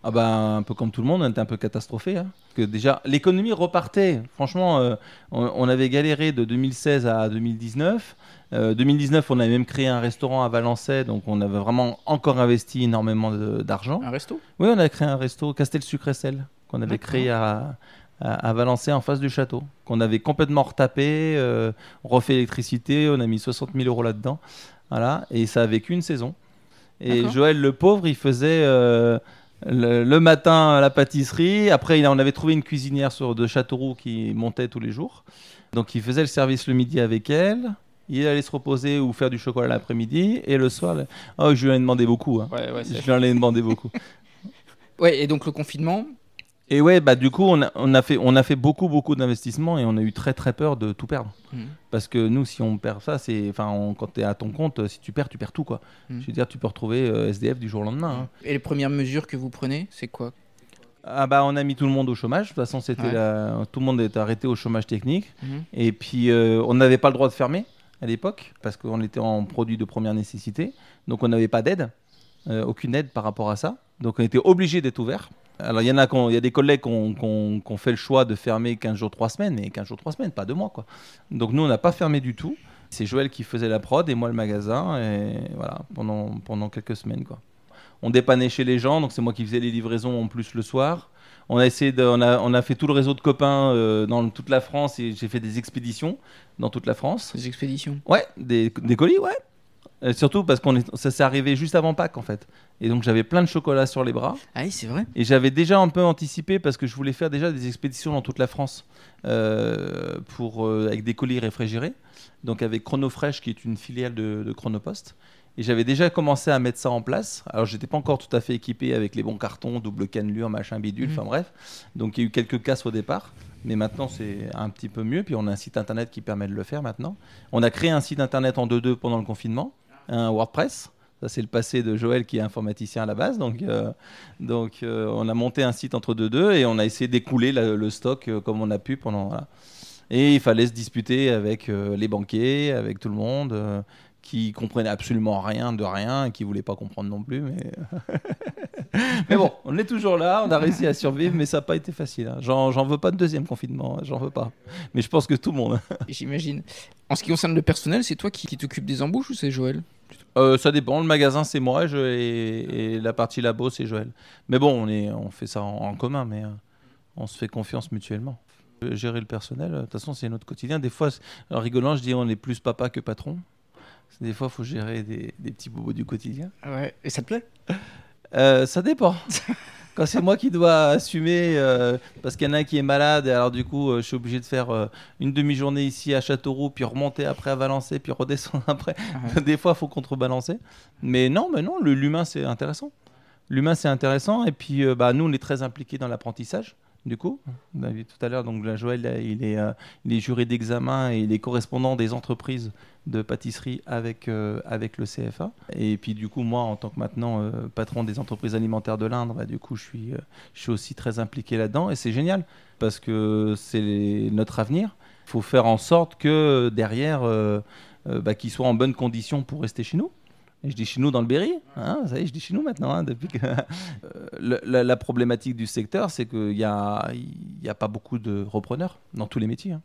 Ah bah, un peu comme tout le monde, on était un peu catastrophé. hein. Que déjà, l'économie repartait. Franchement, euh, on, on avait galéré de 2016 à 2019. Euh, 2019, on avait même créé un restaurant à Valençay, donc on avait vraiment encore investi énormément d'argent. Un resto? Oui, on a créé un resto Castel Sucre et Sel qu'on avait créé à, à, à Valençay en face du château, qu'on avait complètement retapé, euh, refait l'électricité, on a mis 60 000 euros là-dedans. Voilà, et ça a vécu une saison. Et. Joël le pauvre, il faisait euh, le, le matin à la pâtisserie. Après, on avait trouvé une cuisinière sur, de Châteauroux qui montait tous les jours. Donc, il faisait le service le midi avec elle. Il allait se reposer ou faire du chocolat l'après-midi. Et le soir, le- oh, je lui en ai demandé beaucoup. hein. Ouais, ouais, Je lui en ai demandé beaucoup. (laughs) Ouais, et donc le confinement, Et ouais, bah du coup, on a, on a fait, on a fait beaucoup, beaucoup d'investissements et on a eu très, très peur de tout perdre. Mhm. Parce que nous, si on perd ça, c'est, enfin, quand tu es à ton compte, si tu perds, tu perds tout, quoi. Mhm. Je veux dire, tu peux retrouver euh, SDF du jour au lendemain. hein. et les premières mesures que vous prenez, c'est quoi? Ah bah, on a mis tout le monde au chômage. De toute façon, c'était Ouais. la- tout le monde est arrêté au chômage technique. Mhm. Et puis, euh, on n'avait pas le droit de fermer à l'époque parce qu'on était en produit de première nécessité. Donc, on n'avait pas d'aide, euh, aucune aide par rapport à ça. Donc, on était obligé d'être ouvert. Alors, il y en a, il y a des collègues qui ont, fait le choix de fermer 15 jours, 3 semaines, mais 15 jours, 3 semaines, pas deux mois. Quoi. Donc, nous, on n'a pas fermé du tout. C'est Joël qui faisait la prod et moi le magasin. Et voilà, pendant, pendant quelques semaines. Quoi. On dépannait chez les gens, donc c'est moi qui faisais les livraisons en plus le soir. On a essayé de, on a, on a fait tout le réseau de copains euh, dans toute la France et j'ai fait des expéditions dans toute la France. Les expéditions Ouais, des, des colis, ouais. Euh, surtout parce qu'on est, ça s'est arrivé juste avant Pâques en fait. Et donc j'avais plein de chocolat sur les bras Ah oui, c'est vrai. et j'avais déjà un peu anticipé parce que je voulais faire déjà des expéditions dans toute la France euh, pour, euh, avec des colis réfrigérés. Donc avec Chronofresh qui est une filiale de, de Chronopost. Et j'avais déjà commencé à mettre ça en place. Alors j'étais pas encore tout à fait équipé avec les bons cartons, double cannelure, machin bidule, Mhm. enfin bref. Donc il y a eu quelques casses au départ. Mais maintenant c'est un petit peu mieux. Puis on a un site internet qui permet de le faire maintenant. On a créé un site internet en 2.2 pendant le confinement, un WordPress. Ça, c'est le passé de Joël qui est informaticien à la base. Donc, euh, donc euh, on a monté un site entre deux deux et on a essayé d'écouler le stock euh, comme on a pu pendant. Et il fallait se disputer avec les banquiers, avec tout le monde, qui comprenaient absolument rien de rien et qui voulaient pas comprendre non plus. Mais, (laughs) mais bon, on est toujours là, on a réussi à survivre, mais ça n'a pas été facile. hein. J'en veux pas de deuxième confinement, hein, j'en veux pas. Mais je pense que tout le monde. J'imagine. En ce qui concerne le personnel, c'est toi qui, qui t'occupes des embauches ou c'est Joël? Euh, ça dépend. Le magasin, c'est moi je, et, et la partie labo, c'est Joël. Mais bon, on, est, on fait ça en, en commun, mais euh, on se fait confiance mutuellement. Euh, Gérer le personnel, euh, de toute façon, c'est notre quotidien. Des fois, en rigolant, je dis on est plus papa que patron. Des fois, il faut gérer des, des petits bobos du quotidien. Ouais. Et ça te plaît? Euh, ça dépend. (laughs) Quand c'est moi qui dois assumer, euh, parce qu'il y en a un qui est malade, et alors du coup, euh, je suis obligé de faire une demi-journée ici à Châteauroux, puis remonter après à Valençay, puis redescendre (laughs) après. Des fois, il faut contrebalancer. Mais non, mais non, l'humain, c'est intéressant. L'humain, c'est intéressant. Et puis, bah, nous, on est très impliqués dans l'apprentissage. Du coup, on a vu tout à l'heure, donc là, Joël, là, il est, euh, il est juré d'examen et il est correspondant des entreprises de pâtisserie avec, euh, avec le CFA. Et puis du coup, moi, en tant que maintenant euh, patron des entreprises alimentaires de l'Indre, bah, du coup, je suis, euh, je suis aussi très impliqué là-dedans. Et c'est génial parce que c'est notre avenir. Il faut faire en sorte que derrière, euh, euh, bah, qu'ils soient en bonne condition pour rester chez nous. Je dis chez nous dans le Berry, hein, ça y est, je dis chez nous maintenant, hein, depuis que... (laughs) Euh, le- la, la problématique du secteur, c'est qu'il n'y a, y a pas beaucoup de repreneurs dans tous les métiers. hein.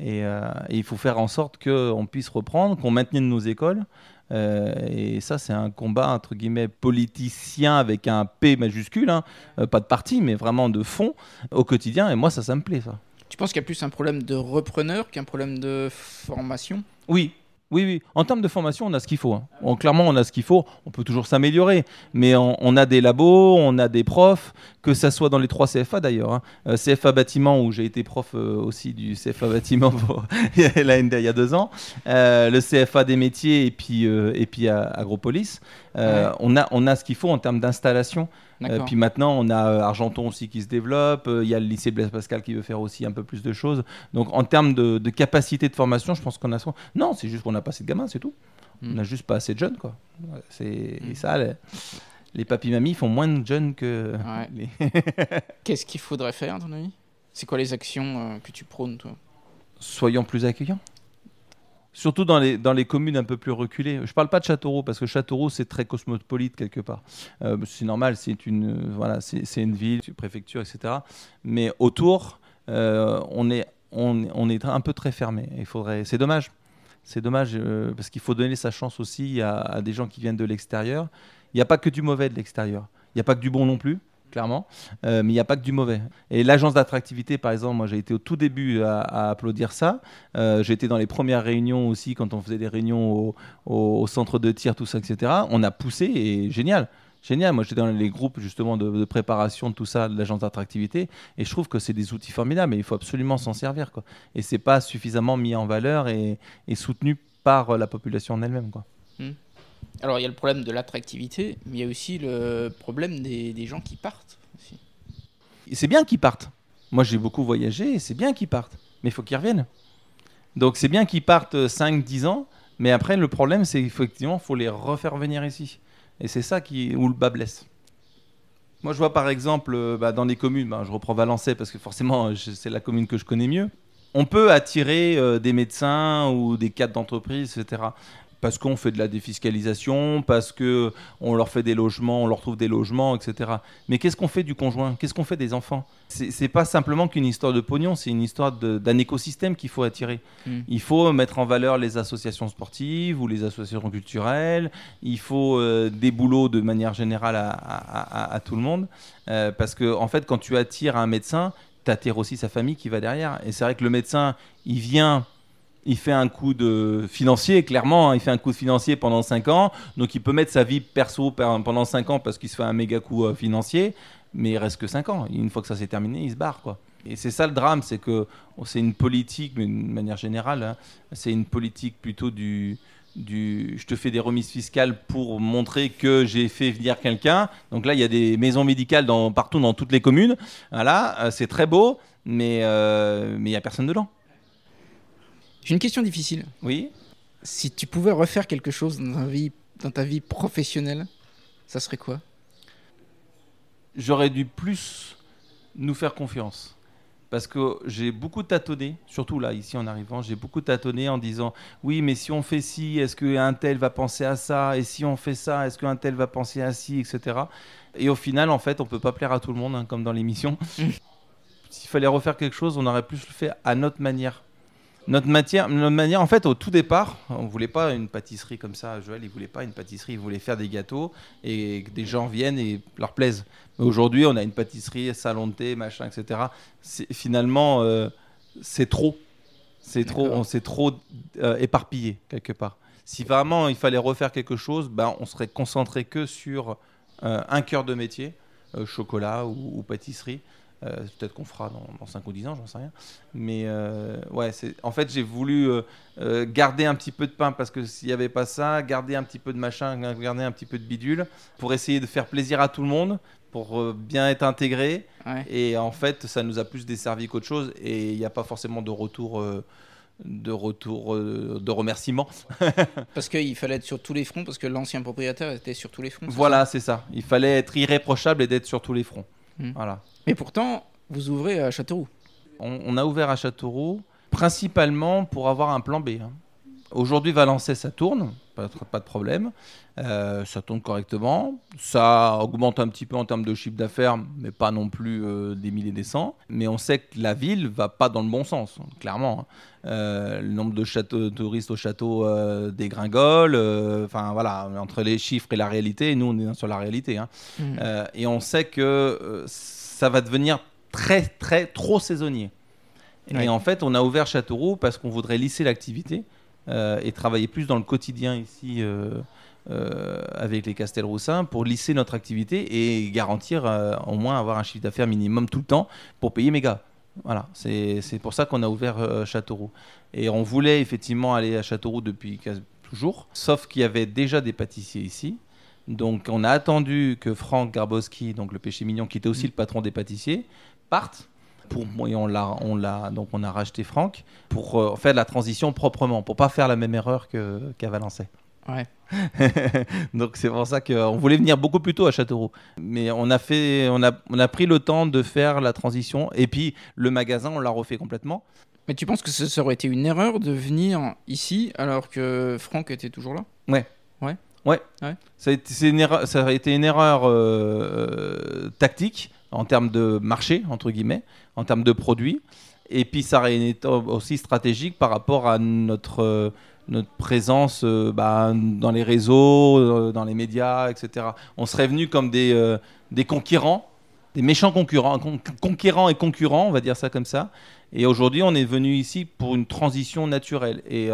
Et, euh, et il faut faire en sorte qu'on puisse reprendre, qu'on maintienne nos écoles. Euh, et ça, c'est un combat, entre guillemets, politicien avec un P majuscule, hein. Euh, pas de parti, mais vraiment de fond au quotidien. Et moi, ça, ça me plaît, ça. Tu penses qu'il y a plus un problème de repreneur qu'un problème de formation? Oui, oui, oui. En termes de formation, on a ce qu'il faut. hein. Clairement, on a ce qu'il faut. On peut toujours s'améliorer. Mais on, on a des labos, on a des profs, que ça soit dans les trois CFA d'ailleurs. hein. Euh, CFA bâtiment, où j'ai été prof euh, aussi du CFA bâtiment (laughs) pour- (laughs) il y a deux ans. Euh, le CFA des métiers et puis, et puis à- Agropolis. Ouais. on, a, on a ce qu'il faut en termes d'installation. Euh, puis maintenant, on a euh, Argenton aussi qui se développe. euh, Il y a le lycée Blaise Pascal qui veut faire aussi un peu plus de choses. Donc, en termes de, de capacité de formation, je pense qu'on a. Non, c'est juste qu'on n'a pas assez de gamins, c'est tout. Mm. On n'a juste pas assez de jeunes, quoi. C'est Mm. et ça. Les, les papis-mamies font moins de jeunes que. Ouais. (laughs) les- (laughs) Qu'est-ce qu'il faudrait faire, à ton avis? C'est quoi les actions euh, que tu prônes, toi? Soyons plus accueillants. Surtout dans les, dans les communes un peu plus reculées. Je parle pas de Châteauroux, parce que Châteauroux, c'est très cosmopolite quelque part. Euh, c'est normal, c'est une, euh, voilà, c'est une ville, une préfecture, etc. Mais autour, euh, on, est, on, est un peu très fermé. Il faudrait, c'est dommage. C'est dommage, parce qu'il faut donner sa chance aussi à, à des gens qui viennent de l'extérieur. Il n'y a pas que du mauvais de l'extérieur. Il n'y a pas que du bon non plus, clairement. Euh, mais il n'y a pas que du mauvais. Et l'agence d'attractivité, par exemple, moi j'ai été au tout début à, applaudir ça. Euh, J'étais dans les premières réunions aussi, quand on faisait des réunions au, centre de tir, tout ça, etc. On a poussé et génial. Génial, moi j'étais dans les groupes justement de, préparation de tout ça, de l'agence d'attractivité, et je trouve que c'est des outils formidables, mais il faut absolument s'en servir. Quoi. Et c'est pas suffisamment mis en valeur et, soutenu par la population en elle-même. Alors, il y a le problème de l'attractivité, mais il y a aussi le problème des, gens qui partent. C'est bien qu'ils partent. Moi j'ai beaucoup voyagé c'est bien qu'ils partent, mais il faut qu'ils reviennent. Donc c'est bien qu'ils partent 5-10 ans, mais après le problème c'est qu'effectivement il faut les refaire venir ici. Et c'est ça qui, où le bas blesse. Moi je vois par exemple euh, bah, dans les communes, bah, je reprends Valençay parce que forcément (laughs) c'est la commune que je connais mieux, on peut attirer euh, des médecins ou des cadres d'entreprise, etc. Parce qu'on fait de la défiscalisation, parce que on leur fait des logements, on leur trouve des logements, etc. Mais qu'est-ce qu'on fait du conjoint? Qu'est-ce qu'on fait des enfants? C'est pas simplement qu'une histoire de pognon, c'est une histoire d'un écosystème qu'il faut attirer. Mm. Il faut mettre en valeur les associations sportives ou les associations culturelles. Il faut euh, des boulots de manière générale à, à- à- à tout le monde. Euh, parce que, en fait, quand tu attires un médecin, tu attires aussi sa famille qui va derrière. Et c'est vrai que le médecin, il vient. Il fait un coup de financier, clairement, hein, il fait un coup de financier pendant 5 ans, donc il peut mettre sa vie perso per- pendant 5 ans parce qu'il se fait un méga coup euh, financier, mais il reste que 5 ans. Une fois que ça s'est terminé, il se barre. Quoi. Et c'est ça le drame, c'est que c'est une politique, mais d'une manière générale, hein, c'est une politique plutôt du, du je te fais des remises fiscales pour montrer que j'ai fait venir quelqu'un. Donc là, il y a des maisons médicales dans, partout dans toutes les communes. Voilà, euh, c'est très beau, mais euh, mais il n'y a personne dedans. J'ai une question difficile. Oui. Si tu pouvais refaire quelque chose dans ta vie, dans ta vie professionnelle, ça serait quoi? J'aurais dû plus nous faire confiance. Parce que j'ai beaucoup tâtonné, surtout là, ici en arrivant, j'ai beaucoup tâtonné en disant oui, mais si on fait ci, est-ce qu'un tel va penser à ça? Et si on fait ça, est-ce qu'un tel va penser à ci, etc. Et au final, en fait, on peut pas plaire à tout le monde, hein, comme dans l'émission. (laughs) S'il fallait refaire quelque chose, on aurait plus le fait à notre manière. Notre matière, notre manière, en fait, au tout départ, on voulait pas une pâtisserie comme ça. Joël, il voulait pas une pâtisserie, il voulait faire des gâteaux et que des gens viennent et leur plaisent. Mais Aujourd'hui, on a une pâtisserie, salon de thé, machin, etc. Finalement, euh, c'est trop. C'est trop, on s'est trop euh, éparpillé quelque part. Si vraiment il fallait refaire quelque chose, ben, on serait concentré que sur euh, un cœur de métier, chocolat ou, ou pâtisserie. Euh, Peut-être qu'on fera dans, dans 5 ou 10 ans, j'en sais rien. Mais euh, ouais, en fait, j'ai voulu euh, garder un petit peu de pain parce que s'il n'y avait pas ça, garder un petit peu de machin, garder un petit peu de bidule pour essayer de faire plaisir à tout le monde, pour bien être intégré. Ouais. Et en fait, ça nous a plus desservi qu'autre chose. Et il n'y a pas forcément de retour, euh, de retour, euh, de remerciement. (laughs) Parce qu'il fallait être sur tous les fronts, parce que l'ancien propriétaire était sur tous les fronts. Voilà, c'est ça. Il fallait être irréprochable et d'être sur tous les fronts. Hmm. Voilà. Mais pourtant, vous ouvrez à Châteauroux. On, on a ouvert à Châteauroux principalement pour avoir un plan B. hein. Aujourd'hui, Valençay, ça tourne, pas, de- pas de problème. Euh, ça tourne correctement. Ça augmente un petit peu en termes de chiffre d'affaires, mais pas non plus euh, des milliers des cents. Mais on sait que la ville va pas dans le bon sens, clairement. hein. Euh, le nombre de châteaux, touristes au château dégringole. Enfin voilà, entre les chiffres et la réalité, nous on est sur la réalité. hein. Euh, et on sait que ça va devenir très, très, trop saisonnier. Ouais. Et en fait, on a ouvert Châteauroux parce qu'on voudrait lisser l'activité et travailler plus dans le quotidien ici euh, euh, avec les Castelroussins pour lisser notre activité et garantir euh, au moins avoir un chiffre d'affaires minimum tout le temps pour payer mes gars. Voilà, c'est pour ça qu'on a ouvert euh, Châteauroux. Et on voulait effectivement aller à Châteauroux depuis toujours, sauf qu'il y avait déjà des pâtissiers ici. Donc on a attendu que Franck Garbowski, donc le péché mignon, qui était aussi le patron des pâtissiers, parte. Pour, et on l'a, on l'a, donc on a racheté Franck pour euh, faire la transition proprement, pour pas faire la même erreur que, qu'à Valençay. Ouais. (laughs) donc c'est pour ça qu'on voulait venir beaucoup plus tôt à Châteauroux. Mais on a, fait, on, a, on a pris le temps de faire la transition. Et puis le magasin, on l'a refait complètement. Mais tu penses que ça aurait été une erreur de venir ici alors que Franck était toujours là? Ça a été, c'est une erreur- ça a été une erreur euh, tactique en termes de marché, entre guillemets, en termes de produits. Et puis ça été aussi stratégique par rapport à notre, euh, présence euh, bah, dans les réseaux, euh, dans les médias, etc. On serait venu comme des, conquérants, des méchants concurrents, con- conquérants et concurrents, on va dire ça comme ça. Et aujourd'hui, on est venu ici pour une transition naturelle. Et,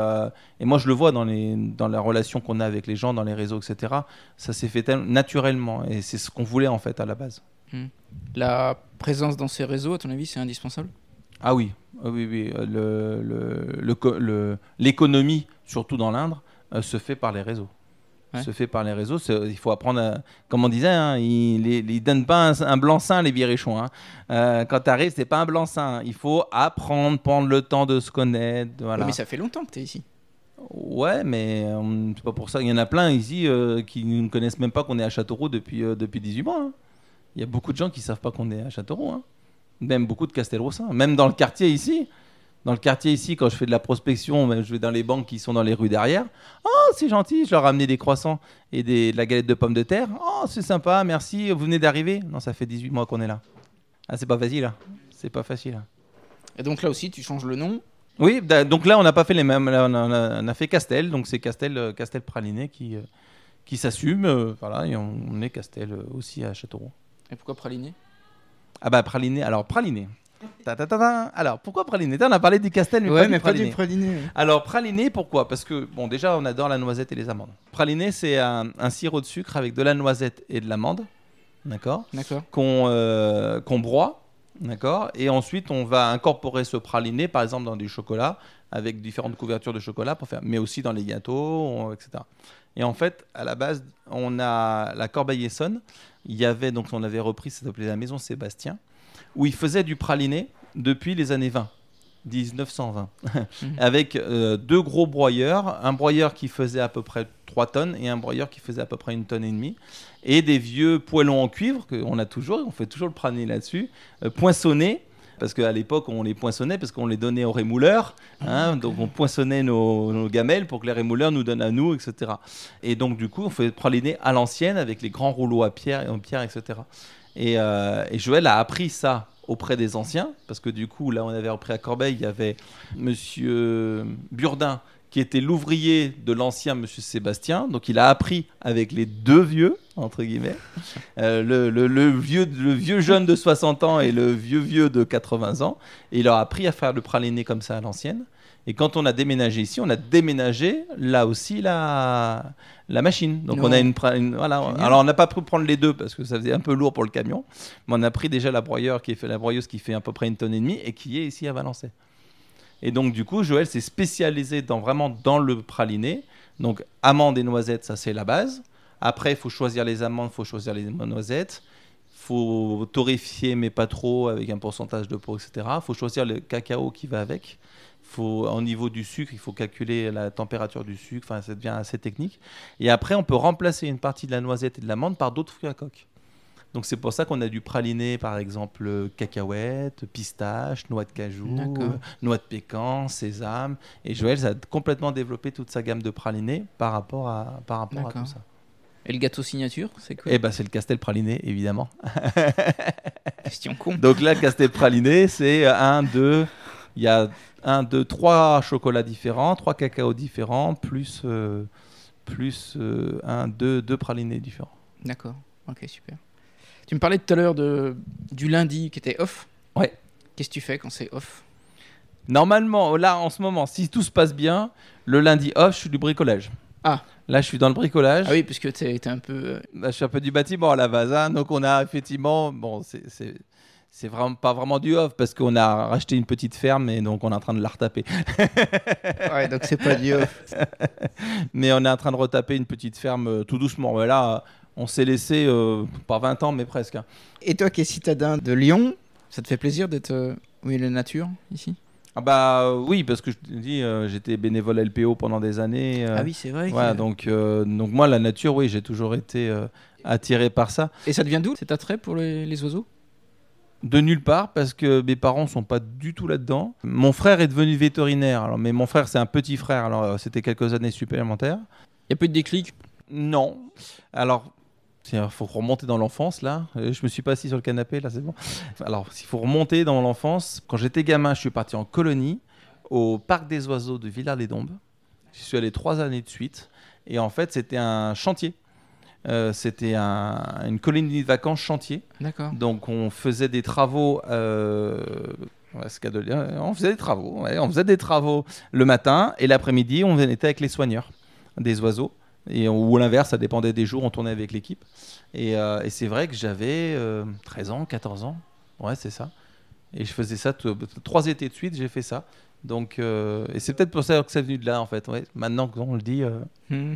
moi, je le vois dans, la relation qu'on a avec les gens, dans les réseaux, etc. Ça s'est fait naturellement. Et c'est ce qu'on voulait, en fait, à la base. La présence dans ces réseaux, à ton avis, c'est indispensable? Ah oui, Ah oui, oui. euh, Le, le- le co- le- l'économie, surtout dans l'Indre, euh, se fait par les réseaux. Ouais. Se fait par les réseaux. Il faut apprendre, à- comme on disait, hein, ils ne donnent pas un, un blanc-seing, les biérichons. hein. Euh, quand tu arrives, c'est pas un blanc-seing. Il faut apprendre, prendre le temps de se connaître. Voilà. Mais ça fait longtemps que tu es ici. Ouais, mais euh, c'est pas pour ça. Il y en a plein ici euh, qui ne connaissent même pas qu'on est à Châteauroux depuis, euh, depuis 18 mois. hein. Il y a beaucoup de gens qui savent pas qu'on est à Châteauroux. hein. Même beaucoup de Castelroussins. Même dans le quartier ici. Dans le quartier ici, quand je fais de la prospection, même je vais dans les banques qui sont dans les rues derrière. Oh, c'est gentil, je leur ai amené des croissants et des, de la galette de pommes de terre. Oh, c'est sympa, merci. Vous venez d'arriver? Non, ça fait 18 mois qu'on est là. Ah, c'est pas facile. hein. C'est pas facile. hein. Et donc là aussi, tu changes le nom? Oui, donc là, on n'a pas fait les mêmes. Là, on, a, on fait Castel, donc c'est Castel, euh, Castel Praliné qui, euh, qui s'assume. euh, voilà, et on, on est Castel aussi à Châteauroux. Et pourquoi praliné Ah bah Praliné, alors Praliné. Ta, ta, ta, ta. Alors pourquoi Praliné On a parlé du Castel, mais pas du Praliné. praliné. Alors praliné, pourquoi? Parce que bon, déjà, on adore la noisette et les amandes. Praliné, c'est un, un sirop de sucre avec de la noisette et de l'amande, d'accord? D'accord. qu'on euh, qu'on broie, d'accord? Et ensuite, on va incorporer ce praliné, par exemple, dans du chocolat, avec différentes couvertures de chocolat, pour faire, mais aussi dans les gâteaux, etc. Et en fait, à la base, on a la Corbeil-Essonne. Il y avait, donc on avait repris, ça s'appelait la Maison Sébastien, où ils faisaient du praliné depuis les années 20. 1920, (laughs) avec euh, deux gros broyeurs, un broyeur qui faisait à peu près 3 tonnes et un broyeur qui faisait à peu près une tonne et demie, et des vieux poêlons en cuivre qu'on a toujours, on fait toujours le praliné là-dessus, euh, poinçonnés, parce qu'à l'époque on les poinçonnait parce qu'on les donnait aux rémouleurs, hein, donc on poinçonnait nos, nos gamelles pour que les rémouleurs nous donnent à nous, etc. Et donc du coup on fait le praliné à l'ancienne avec les grands rouleaux à pierre, en pierre etc. Et, euh, et Joël a appris ça auprès des anciens, parce que du coup, là, on avait appris à Corbeil, il y avait Monsieur Burdin, qui était l'ouvrier de l'ancien Monsieur Sébastien. Donc, il a appris avec les deux vieux, entre guillemets, Euh, le, le- le vieux, le vieux jeune de 60 ans et le vieux vieux de 80 ans. Et il leur a appris à faire le praliné comme ça à l'ancienne. Et quand on a déménagé ici, on a déménagé là aussi la, la machine. Donc on a une, voilà. Génial. Alors on n'a pas pu prendre les deux parce que ça faisait un peu lourd pour le camion, mais on a pris déjà la broyeuse qui est fait la broyeuse qui fait à peu près une tonne et demie et qui est ici à Valençay. Et donc du coup, Joël s'est spécialisé dans vraiment dans le praliné. Donc amandes et noisettes, ça c'est la base. Après, il faut choisir les amandes, il faut choisir les noisettes. faut torréfier, mais pas trop, avec un pourcentage de peau, etc. Il faut choisir le cacao qui va avec. Faut, au niveau du sucre, il faut calculer la température du sucre. Enfin, ça devient assez technique. Et après, on peut remplacer une partie de la noisette et de l'amande par d'autres fruits à coque. Donc c'est pour ça qu'on a du praliné, par exemple, euh, cacahuètes, pistaches, noix de cajou, D'accord. euh, noix de pécan, sésame. Et Joël ça a complètement développé toute sa gamme de praliné par rapport à, par rapport à D'accord. tout ça. Et le gâteau signature, c'est quoi? Et ben c'est le castel praliné, évidemment. (laughs) Question con. Donc là, le castel praliné, c'est un, deux, il y a un, deux, trois chocolats différents, trois cacaos différents, plus, euh, plus euh, un, deux, deux pralinés différents. D'accord. Ok, super. Tu me parlais tout à l'heure de du lundi qui était off. Ouais. Qu'est-ce que tu fais quand c'est off? Normalement, là, en ce moment, si tout se passe bien, le lundi off, je suis du bricolage. Ah. Là, je suis dans le bricolage. Ah oui, parce que t'es t'es un peu. euh, Là, je suis un peu du bâtiment à la base. hein. Donc, on a effectivement. Bon, c'est- c'est. C'est vraiment pas vraiment du off parce qu'on a racheté une petite ferme et donc on est en train de la retaper. (laughs) Ouais, donc c'est pas du off. (laughs) Mais on est en train de retaper une petite ferme euh, tout doucement. Mais là, on s'est laissé, euh, pas 20 ans, mais presque. hein. Et toi qui es citadin de Lyon, ça te fait plaisir d'être euh, a la nature ici? Ah bah euh, oui, parce que je te dis, euh, j'étais bénévole LPO pendant des années. euh, Ah oui, c'est vrai. que- donc, donc moi, la nature, oui, j'ai toujours été attiré par ça. Et ça devient d'où cet attrait pour les, les oiseaux? De nulle part, parce que mes parents sont pas du tout là-dedans. Mon frère est devenu vétérinaire, alors, mais mon frère, c'est un petit frère, alors c'était quelques années supplémentaires. Il y a peu de déclic? Non. Alors, il faut remonter dans l'enfance, là. Euh, Je me suis pas assis sur le canapé, là, c'est bon. Alors, s'il faut remonter dans l'enfance, quand j'étais gamin, je suis parti en colonie au parc des oiseaux de Villars-les-Dombes. J'y suis allé trois années de suite. Et en fait, c'était un chantier. Euh, c'était un- une colonie de vacances chantier. D'accord. Donc on faisait des travaux. euh, on faisait des travaux. ouais, on faisait des travaux le matin et l'après-midi, on était avec les soigneurs des oiseaux. Et, ou l'inverse, ça dépendait des jours, on tournait avec l'équipe. Et, euh, et c'est vrai que j'avais euh, 13 ans, 14 ans. Ouais, c'est ça. Et je faisais ça trois étés de suite, j'ai fait ça. Donc, euh, et c'est peut-être pour ça que c'est venu de là, en fait. Ouais, maintenant qu'on le dit, euh, Hmm.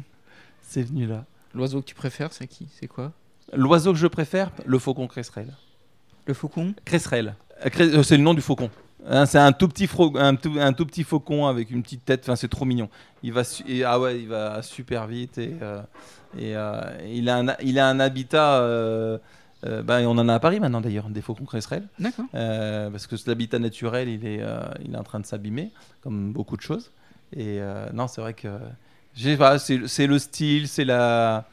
c'est venu là. L'oiseau que tu préfères, c'est qui? C'est quoi? L'oiseau que je préfère, le faucon cresserelle. Le faucon? Cresserelle. C'est le nom du faucon. Hein, c'est un tout petit fro- un tout, un tout petit faucon avec une petite tête. Enfin, c'est trop mignon. Il va et, ah ouais, il va super vite et, euh, et euh, il a un il a un habitat. euh, euh, bah, on en a à Paris maintenant d'ailleurs des faucons cresserelles D'accord. parce que cet habitat naturel il est il est en train de s'abîmer comme beaucoup de choses. Et non, c'est vrai que j'ai c'est le style, c'est la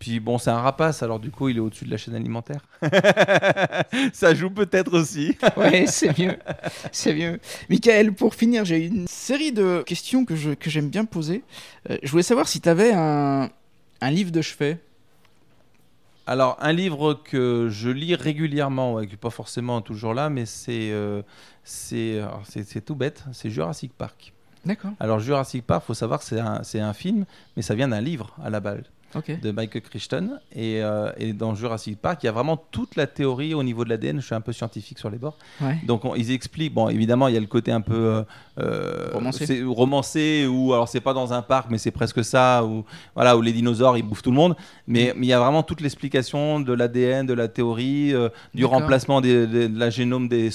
puis bon, c'est un rapace, alors du coup, il est au-dessus de la chaîne alimentaire. (laughs) Ça joue peut-être aussi. Ouais, c'est mieux. C'est mieux. Michael, pour finir, j'ai une série de questions que je- que j'aime bien poser. Euh, je voulais savoir si tu avais un, un livre de chevet. Alors, un livre que je lis régulièrement, ouais, qui n'est pas forcément toujours là, mais c'est euh, c'est c'est tout bête, c'est Jurassic Park. D'accord. Alors, Jurassic Park, faut savoir que c'est un, c'est un film, mais ça vient d'un livre à la base. Ok. de Michael Crichton. Et, euh, et dans Jurassic Park, il y a vraiment toute la théorie au niveau de l'ADN. Je suis un peu scientifique sur les bords. Ouais. Donc on- ils expliquent. Bon, évidemment, il y a le côté un peu euh, euh, Romancé. romancé ou alors c'est pas dans un parc, mais c'est presque ça. Ou voilà, où les dinosaures ils bouffent tout le monde. Mais mais il y a vraiment toute l'explication de l'ADN, de la théorie, euh, du remplacement des- des- de la génome des,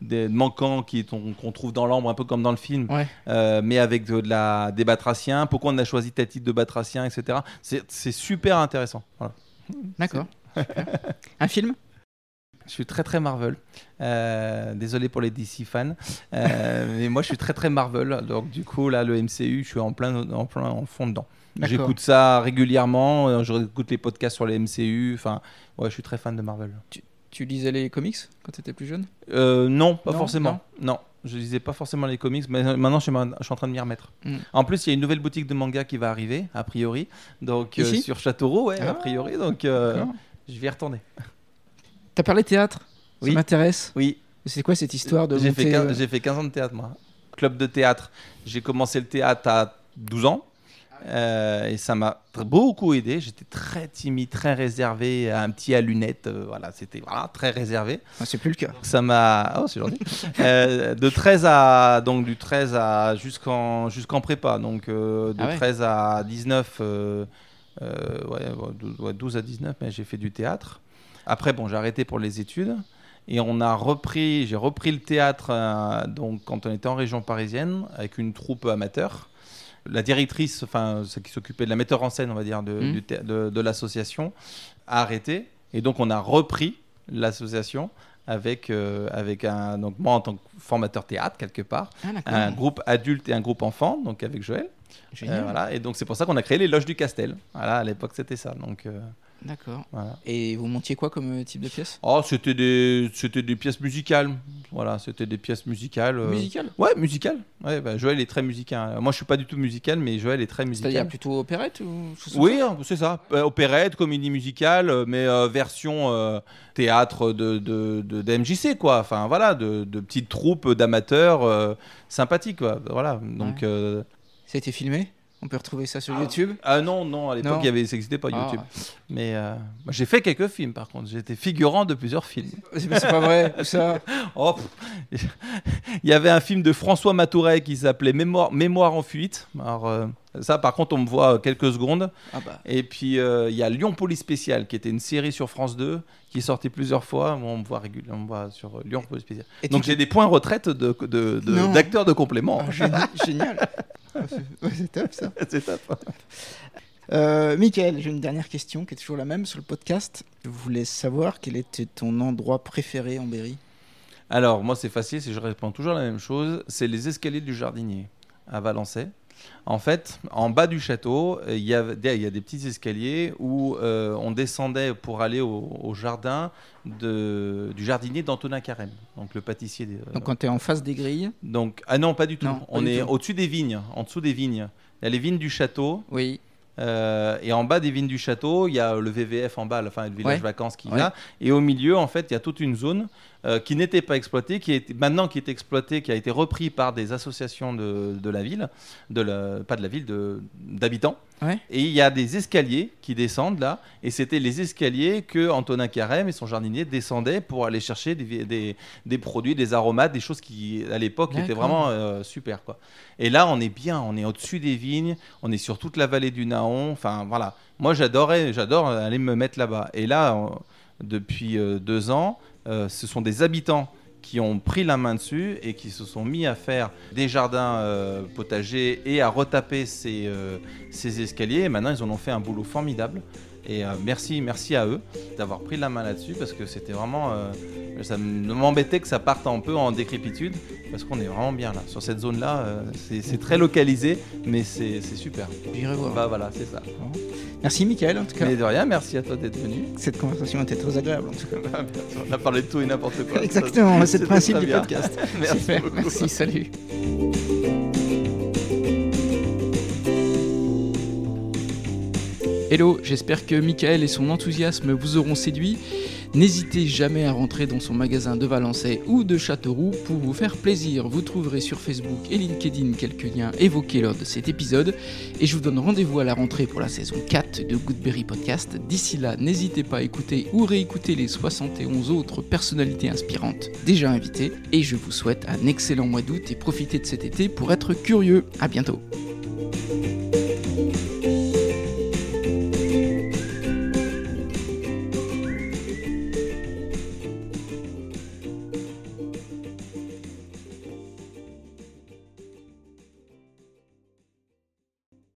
des, manquants qu'on trouve dans l'ambre, un peu comme dans le film Ouais. mais avec de, de la, des batraciens. Pourquoi on a choisi tel type de batracien, etc. C'est super intéressant. Voilà. D'accord. Un film? Je suis très très Marvel. Euh, désolé pour les DC fans, Euh, mais moi je suis très très Marvel. Donc du coup là le MCU, je suis en plein en plein en fond dedans. J'écoute ça régulièrement. euh, Je réécoute les podcasts sur les MCU. Enfin, ouais, je suis très fan de Marvel. Tu lisais les comics quand tu étais plus jeune? Euh, non, pas Non, forcément. Non. Je lisais pas forcément les comics, mais maintenant je suis, ma- je suis en train de m'y remettre. Mm. En plus, il y a une nouvelle boutique de manga qui va arriver, a priori, donc euh, sur Châteauroux, ouais, Ah, a priori, donc euh, je vais y retourner. T'as parlé théâtre? Oui. Ça m'intéresse. Oui, C'est quoi cette histoire de j'ai monter fait, 15 euh, j'ai fait 15 ans de théâtre, moi. club de théâtre. J'ai commencé le théâtre à 12 ans. Euh, et ça m'a beaucoup aidé. J'étais très timide, très réservé, un petit à lunettes. euh, voilà, c'était voilà, très réservé. Ah, c'est plus le cas. Ça m'a. Oh, c'est. Euh, de 13 à. Donc, du 13 à. Jusqu'en jusqu'en prépa. Donc, euh, de Ah ouais. 13 à 19. euh, euh, ouais, ouais, 12, ouais, 12 à 19, mais j'ai fait du théâtre. Après, bon, j'ai arrêté pour les études. Et on a repris. J'ai repris le théâtre donc, quand on était en région parisienne avec une troupe amateur. La directrice, enfin, celle qui s'occupait de la metteur en scène, on va dire, de, de l'association, a arrêté. Et donc, on a repris l'association avec, euh, avec un, donc moi en tant que formateur théâtre quelque part, Ah, un groupe adulte et un groupe enfant, donc avec Joël. Euh, voilà, et donc c'est pour ça qu'on a créé les loges du Castel. Voilà, à l'époque c'était ça. Donc euh, D'accord. voilà. Et vous montiez quoi comme euh, type de pièce? Oh, c'était des, c'était des pièces musicales. Voilà, c'était des pièces musicales. euh, Musicale Ouais, musicales. Ouais, bah, Joël est très musical. Moi, je suis pas du tout musical, mais Joël est très musical. C'est-à-dire plutôt opérette ou Oui, hein, c'est ça. Euh, opérette, comédie musicale, mais euh, version euh, théâtre de, de, de, de MJC, quoi. Enfin, voilà, de, de petites troupes d'amateurs sympathiques, quoi. Voilà. Donc, Ouais. Ça a été filmé? On peut retrouver ça sur Ah. YouTube ah non, non, à l'époque, ça n'existait pas Ah. YouTube. Mais euh, j'ai fait quelques films, par contre. Été figurant de plusieurs films. C'est pas vrai, ça (laughs) Oh, il y avait un film de François Matouret qui s'appelait Mémoire, Mémoire en fuite. Alors, euh, ça, par contre, on me voit euh, quelques secondes. Ah bah. Et puis, euh, il y a Lyon Police Spécial, qui était une série sur France 2, qui est sortie plusieurs fois. On me voit régulièrement voit sur Lyon Police Spécial. Et Donc, j'ai des points retraite de, de, d'acteurs de complément. Ah, génial. (laughs) (laughs) ouais, c'est top ça. (laughs) C'est top. Euh, Michael, j'ai une dernière question qui est toujours la même sur le podcast. Je voulais savoir quel était ton endroit préféré en Berry? Alors, moi, c'est facile, c'est je réponds toujours la même chose. C'est les escaliers du jardinier à Valençay. En fait, en bas du château, il y, a, il y a des petits escaliers où euh, on descendait pour aller au, au jardin de, du jardinier d'Antonin Carême, donc le pâtissier. des- Donc quand tu es en face des grilles donc, ah non, pas du tout. Non, on est au-dessus des vignes, en dessous des vignes. Il y a les vignes du château. Oui. euh, et en bas des vignes du château, il y a le VVF en bas, le village Ouais. vacances qui Ouais. va. Et au milieu, en fait, il y a toute une zone euh, qui n'était pas exploitée, qui est maintenant qui est exploitée, qui a été repris par des associations de, de la ville, de la, pas de la ville, d'habitants. Ouais. Et il y a des escaliers qui descendent là, et c'était les escaliers que Antonin Carême et son jardinier descendaient pour aller chercher des, des, des produits, des aromates, des choses qui à l'époque étaient vraiment euh, super quoi. Et là, on est bien, on est au-dessus des vignes, on est sur toute la vallée du Naon. Enfin voilà, moi j'adorais, j'adore aller me mettre là-bas. Et là, on- depuis euh, deux ans, euh, ce sont des habitants qui ont pris la main dessus et qui se sont mis à faire des jardins euh, potagers et à retaper ces, euh, ces escaliers. Et maintenant, ils en ont fait un boulot formidable. Et euh, merci, merci à eux d'avoir pris la main là-dessus parce que c'était vraiment. euh, ça m'embêtait que ça parte un peu en décrépitude parce qu'on est vraiment bien là. Sur cette zone-là, euh, c'est très localisé, mais c'est super. J'irai voir. Bah voilà, c'est ça. Merci Michael en tout cas. Mais de rien, merci à toi d'être venu. Cette conversation était très agréable en tout cas. On a parlé de tout et n'importe quoi. (laughs) Exactement, c'est le principe du podcast. (laughs) Merci merci, salut. Hello, j'espère que Michael et son enthousiasme vous auront séduit. N'hésitez jamais à rentrer dans son magasin de Valençay ou de Châteauroux pour vous faire plaisir. Vous trouverez sur Facebook et LinkedIn quelques liens évoqués lors de cet épisode. Et je vous donne rendez-vous à la rentrée pour la saison 4 de Goodberry Podcast. D'ici là, n'hésitez pas à écouter ou réécouter les 71 autres personnalités inspirantes déjà invitées. Et je vous souhaite un excellent mois d'août et profitez de cet été pour être curieux. À bientôt.